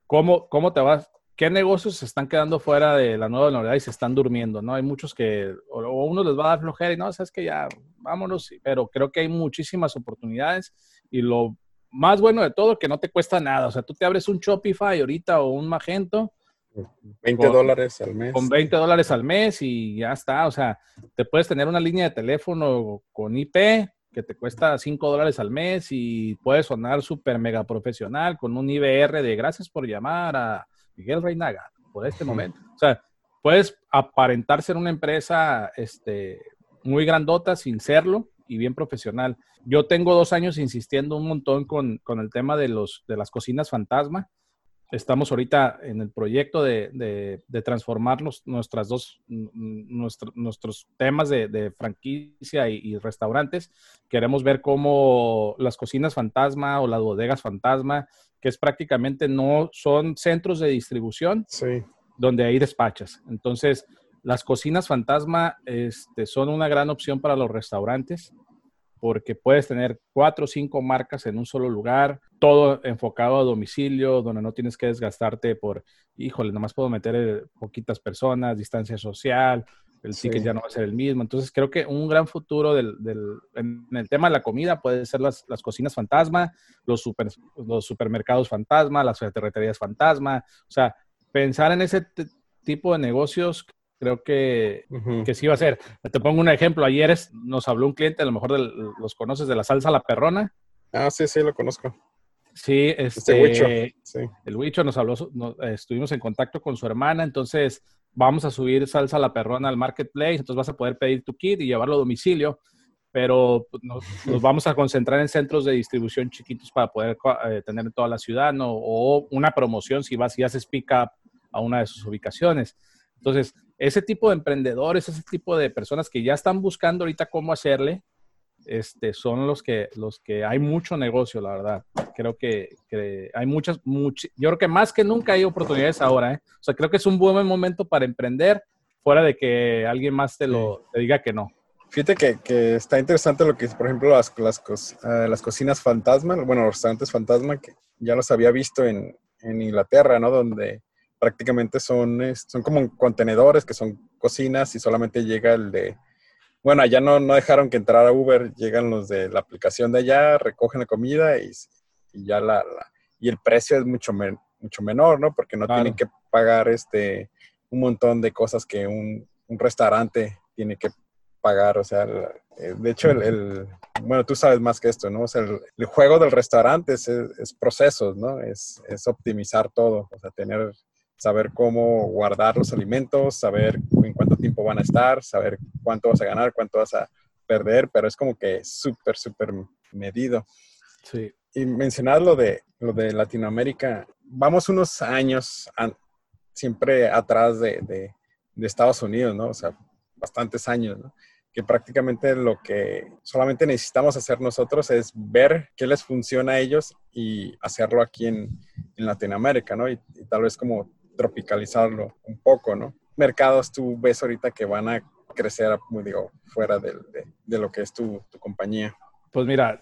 ¿cómo, ¿cómo te vas? ¿Qué negocios se están quedando fuera de la nueva normalidad y se están durmiendo? ¿no? Hay muchos que, o, uno les va a dar flojera y no, sabes que ya, vámonos, pero creo que hay muchísimas oportunidades y lo más bueno de todo, que no te cuesta nada. O sea, tú te abres un Shopify ahorita o un Magento 20 dólares al mes. Con 20 dólares al mes y ya está. O sea, te puedes tener una línea de teléfono con IP que te cuesta 5 dólares al mes y puedes sonar súper mega profesional con un IBR de gracias por llamar a Miguel Reinaga por este momento. O sea, puedes aparentar ser una empresa este, muy grandota sin serlo y bien profesional. Yo tengo dos años insistiendo un montón con, con el tema de, los, de las cocinas fantasma estamos ahorita en el proyecto de, transformar nuestras dos, nuestros temas de, franquicia y, restaurantes. Queremos ver cómo las cocinas fantasma o las bodegas fantasma, que es prácticamente no son centros de distribución donde hay despachas. Entonces, las cocinas fantasma este, son una gran opción para los restaurantes porque puedes tener cuatro o cinco marcas en un solo lugar, todo enfocado a domicilio, donde no tienes que desgastarte por, híjole, nomás puedo meter eh, poquitas personas, distancia social, el ticket ya no va a ser el mismo. Entonces creo que un gran futuro del, en el tema de la comida puede ser las, las cocinas fantasma, los, super, los supermercados fantasma, las ferreterías fantasma, o sea, pensar en ese tipo de negocios creo que, que sí va a ser. Te pongo un ejemplo. Ayer nos habló un cliente, a lo mejor los conoces, de la salsa La Perrona. Ah, sí, sí, lo conozco. Sí, este, el Huicho nos habló, estuvimos en contacto con su hermana, entonces vamos a subir salsa La Perrona al marketplace, entonces vas a poder pedir tu kit y llevarlo a domicilio, pero pues, nos, vamos a concentrar en centros de distribución chiquitos para poder eh, tener en toda la ciudad, ¿no? O una promoción si vas y haces pick up a una de sus ubicaciones. Entonces, ese tipo de emprendedores, ese tipo de personas que ya están buscando ahorita cómo hacerle, este, son los que, los que hay mucho negocio, la verdad. Creo que, hay muchas, yo creo que más que nunca hay oportunidades ahora. ¿eh? O sea, creo que es un buen momento para emprender, fuera de que alguien más te lo diga que no. Fíjate que, está interesante lo que es, por ejemplo, las, las, eh, las cocinas fantasma, bueno, los restaurantes fantasma, que ya los había visto en, en Inglaterra, ¿no? Donde prácticamente son, son como contenedores que son cocinas y solamente llega el de, bueno, allá no, no dejaron que entrara Uber, llegan los de la aplicación de allá, recogen la comida y, ya la, y el precio es mucho, mucho menor, ¿no? Porque no tienen que pagar este, un montón de cosas que un, un restaurante tiene que pagar, o sea, eh, de hecho, el, bueno, tú sabes más que esto, ¿no? O sea, el, juego del restaurante es, es, procesos, ¿no? Es, es, optimizar todo, o sea, tener saber cómo guardar los alimentos, saber en cuánto tiempo van a estar, saber cuánto vas a ganar, cuánto vas a perder, pero es como que súper, súper medido. Sí. Y mencionar lo de, lo de Latinoamérica, vamos unos años siempre atrás de, de, de, Estados Unidos, ¿no? O sea, bastantes años, ¿no? Que prácticamente lo que solamente necesitamos hacer nosotros es ver qué les funciona a ellos y hacerlo aquí en, en Latinoamérica, ¿no? y, tal vez como tropicalizarlo un poco, ¿no? Mercados tú ves ahorita que van a crecer, muy digo, fuera de, lo que es tu, compañía. Pues mira,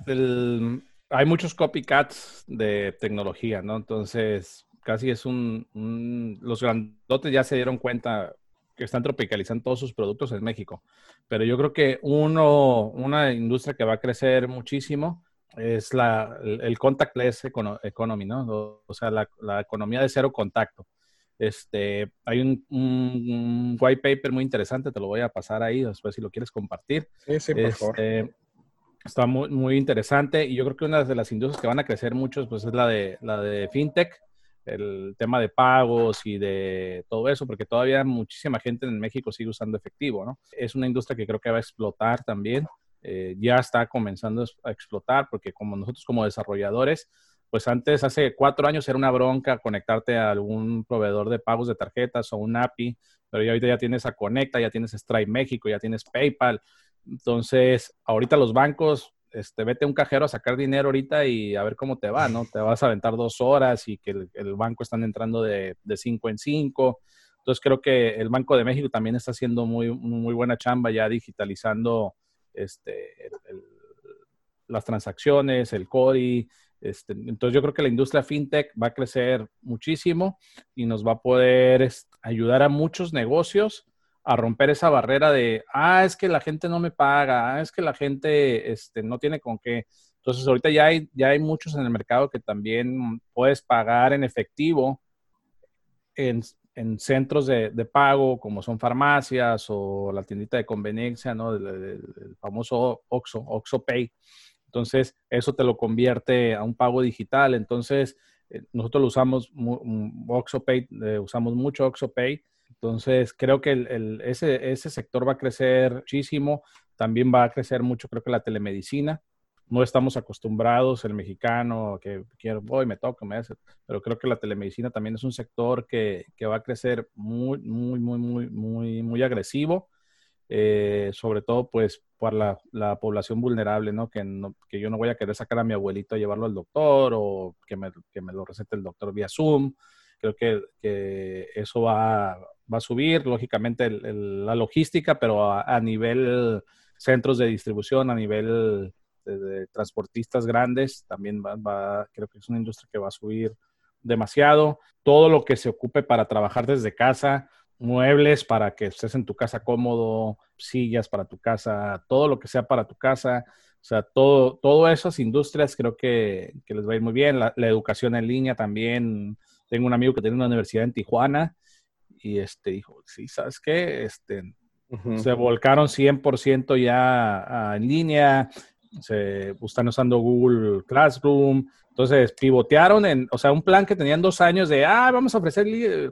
hay muchos copycats de tecnología, ¿no? Entonces, casi es un, Los grandotes ya se dieron cuenta que están tropicalizando todos sus productos en México. Pero yo creo que uno, una industria que va a crecer muchísimo es la, el, contactless economy, ¿no? O sea, la, economía de cero contacto. Este, hay un, white paper muy interesante, te lo voy a pasar ahí después si lo quieres compartir. Sí, sí, por favor. Este, está muy, muy interesante y yo creo que una de las industrias que van a crecer mucho pues, es la de, la de fintech, el tema de pagos y de todo eso, porque todavía muchísima gente en México sigue usando efectivo, ¿no? Es una industria que creo que va a explotar también. Eh, ya está comenzando a explotar porque como nosotros como desarrolladores pues antes, hace cuatro años, era una bronca conectarte a algún proveedor de pagos de tarjetas o un API, pero ya ahorita ya tienes a Conecta, ya tienes Stripe México, ya tienes PayPal. Entonces, ahorita los bancos, este, vete a un cajero a sacar dinero ahorita y a ver cómo te va, ¿no? Te vas a aventar dos horas y que el, banco están entrando de, cinco en cinco. Entonces, creo que el Banco de México también está haciendo muy, muy buena chamba ya digitalizando este, las transacciones, el CODI, este, entonces yo creo que la industria fintech va a crecer muchísimo y nos va a poder ayudar a muchos negocios a romper esa barrera de, ah, es que la gente no me paga, ah, es que la gente este, no tiene con qué. Entonces ahorita ya hay, ya hay muchos en el mercado que también puedes pagar en efectivo en, centros de, pago como son farmacias o la tiendita de conveniencia, ¿no? El, famoso Oxo, Oxo Pay. Entonces, eso te lo convierte a un pago digital. Entonces, eh, nosotros usamos, OxoPay, eh, usamos mucho OxoPay. Entonces, creo que ese, sector va a crecer muchísimo. También va a crecer mucho, creo que la telemedicina. no estamos acostumbrados, el mexicano, que quiero, voy, me toca, me hace, pero creo que la telemedicina también es un sector que, que va a crecer muy, muy, muy, muy, muy, muy agresivo, eh, sobre todo pues para la, la, población vulnerable, ¿no? Que, que yo no voy a querer sacar a mi abuelito a llevarlo al doctor o que me, que me lo recete el doctor vía Zoom. Creo que, que eso va, va, a subir, lógicamente, la logística, pero a, nivel centros de distribución, a nivel de, de transportistas grandes, también va, va, creo que es una industria que va a subir demasiado. Todo lo que se ocupe para trabajar desde casa, muebles para que estés en tu casa cómodo, sillas para tu casa, todo lo que sea para tu casa. O sea, todo, todas esas industrias creo que, que, les va a ir muy bien. La, la, educación en línea también. Tengo un amigo que tiene una universidad en Tijuana y este dijo, sí, ¿sabes qué? Este, uh -huh. Se volcaron 100% ya en línea se están usando Google Classroom. Entonces pivotearon en, o sea, un plan que tenían dos años de, ah, vamos a ofrecer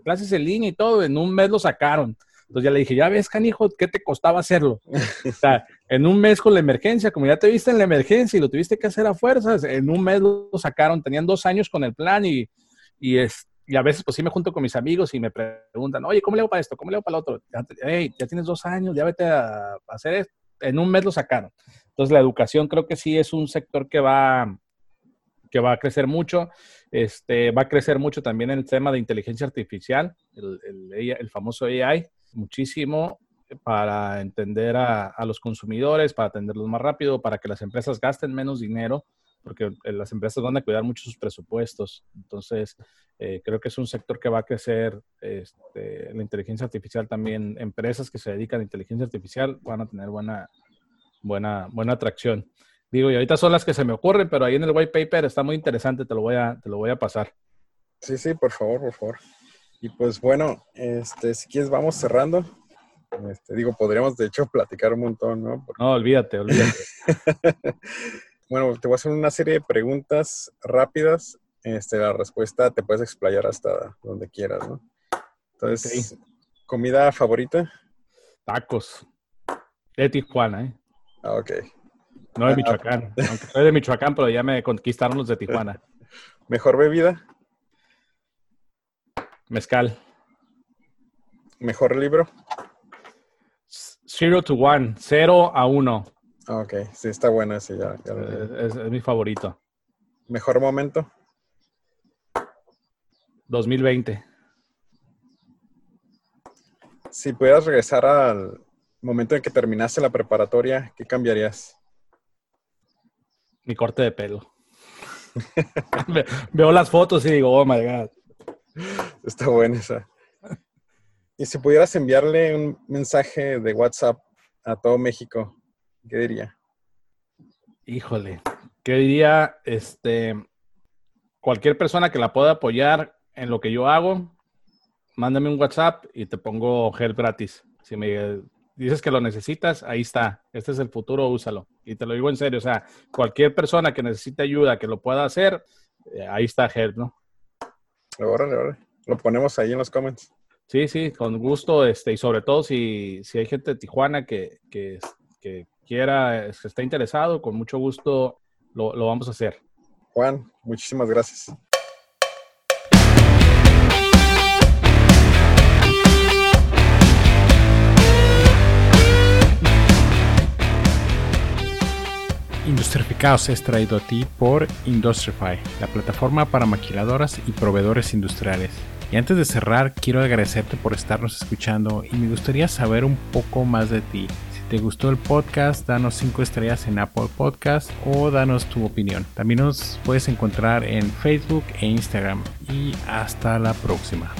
clases en línea y todo, en un mes lo sacaron. Entonces ya le dije, ya ves, canijo, ¿qué te costaba hacerlo? [laughs] o sea, en un mes con la emergencia, como ya te viste en la emergencia y lo tuviste que hacer a fuerzas, en un mes lo sacaron, tenían dos años con el plan y, y, es, y a veces pues sí me junto con mis amigos y me preguntan, oye, ¿cómo le hago para esto? ¿Cómo le hago para lo otro? Hey, ya tienes dos años, ya vete a hacer esto. En un mes lo sacaron. Entonces, la educación creo que sí es un sector que va, que va a crecer mucho. Este, va a crecer mucho también el tema de inteligencia artificial, el, el, famoso AI, muchísimo para entender a, a, los consumidores, para atenderlos más rápido, para que las empresas gasten menos dinero, porque las empresas van a cuidar mucho sus presupuestos. Entonces, eh, creo que es un sector que va a crecer. Este, la inteligencia artificial también, empresas que se dedican a inteligencia artificial van a tener buena, buena, buena atracción. Digo, y ahorita son las que se me ocurren, pero ahí en el white paper está muy interesante, te lo voy a, te lo voy a pasar. Sí, sí, por favor, por favor. Y pues bueno, este, si quieres vamos cerrando. Este, digo, podríamos de hecho platicar un montón, ¿no? Porque... No, olvídate, olvídate. [laughs] bueno, te voy a hacer una serie de preguntas rápidas. Este, la respuesta te puedes explayar hasta donde quieras, ¿no? Entonces, okay. ¿comida favorita? Tacos. De Tijuana, ¿eh? Ah, ok. No de Michoacán. Ah, Aunque soy de Michoacán, pero ya me conquistaron los de Tijuana. ¿Mejor bebida? Mezcal. ¿Mejor libro? Zero to One. Cero a uno. Ok, sí, está bueno ese ya. ya es, es, mi favorito. ¿Mejor momento? 2020. Si pudieras regresar al momento en que terminaste la preparatoria, ¿qué cambiarías? Mi corte de pelo. [laughs] Veo las fotos y digo, oh my God. Está buena esa. Y si pudieras enviarle un mensaje de WhatsApp a todo México, ¿qué diría? Híjole, ¿qué diría? Este, cualquier persona que la pueda apoyar en lo que yo hago, mándame un WhatsApp y te pongo gel gratis. Si me dices que lo necesitas, ahí está. Este es el futuro, úsalo. Y te lo digo en serio, o sea, cualquier persona que necesite ayuda, que lo pueda hacer, eh, ahí está gel, ¿no? Órale, órale. Lo ponemos ahí en los comments. Sí, sí, con gusto, este, y sobre todo si, si hay gente de Tijuana que, que, que quiera, que esté interesado, con mucho gusto lo, lo vamos a hacer. Juan, muchísimas gracias. Industrificados es traído a ti por Industrify, la plataforma para maquiladoras y proveedores industriales. Y antes de cerrar, quiero agradecerte por estarnos escuchando y me gustaría saber un poco más de ti. Si te gustó el podcast, danos 5 estrellas en Apple Podcast o danos tu opinión. También nos puedes encontrar en Facebook e Instagram. Y hasta la próxima.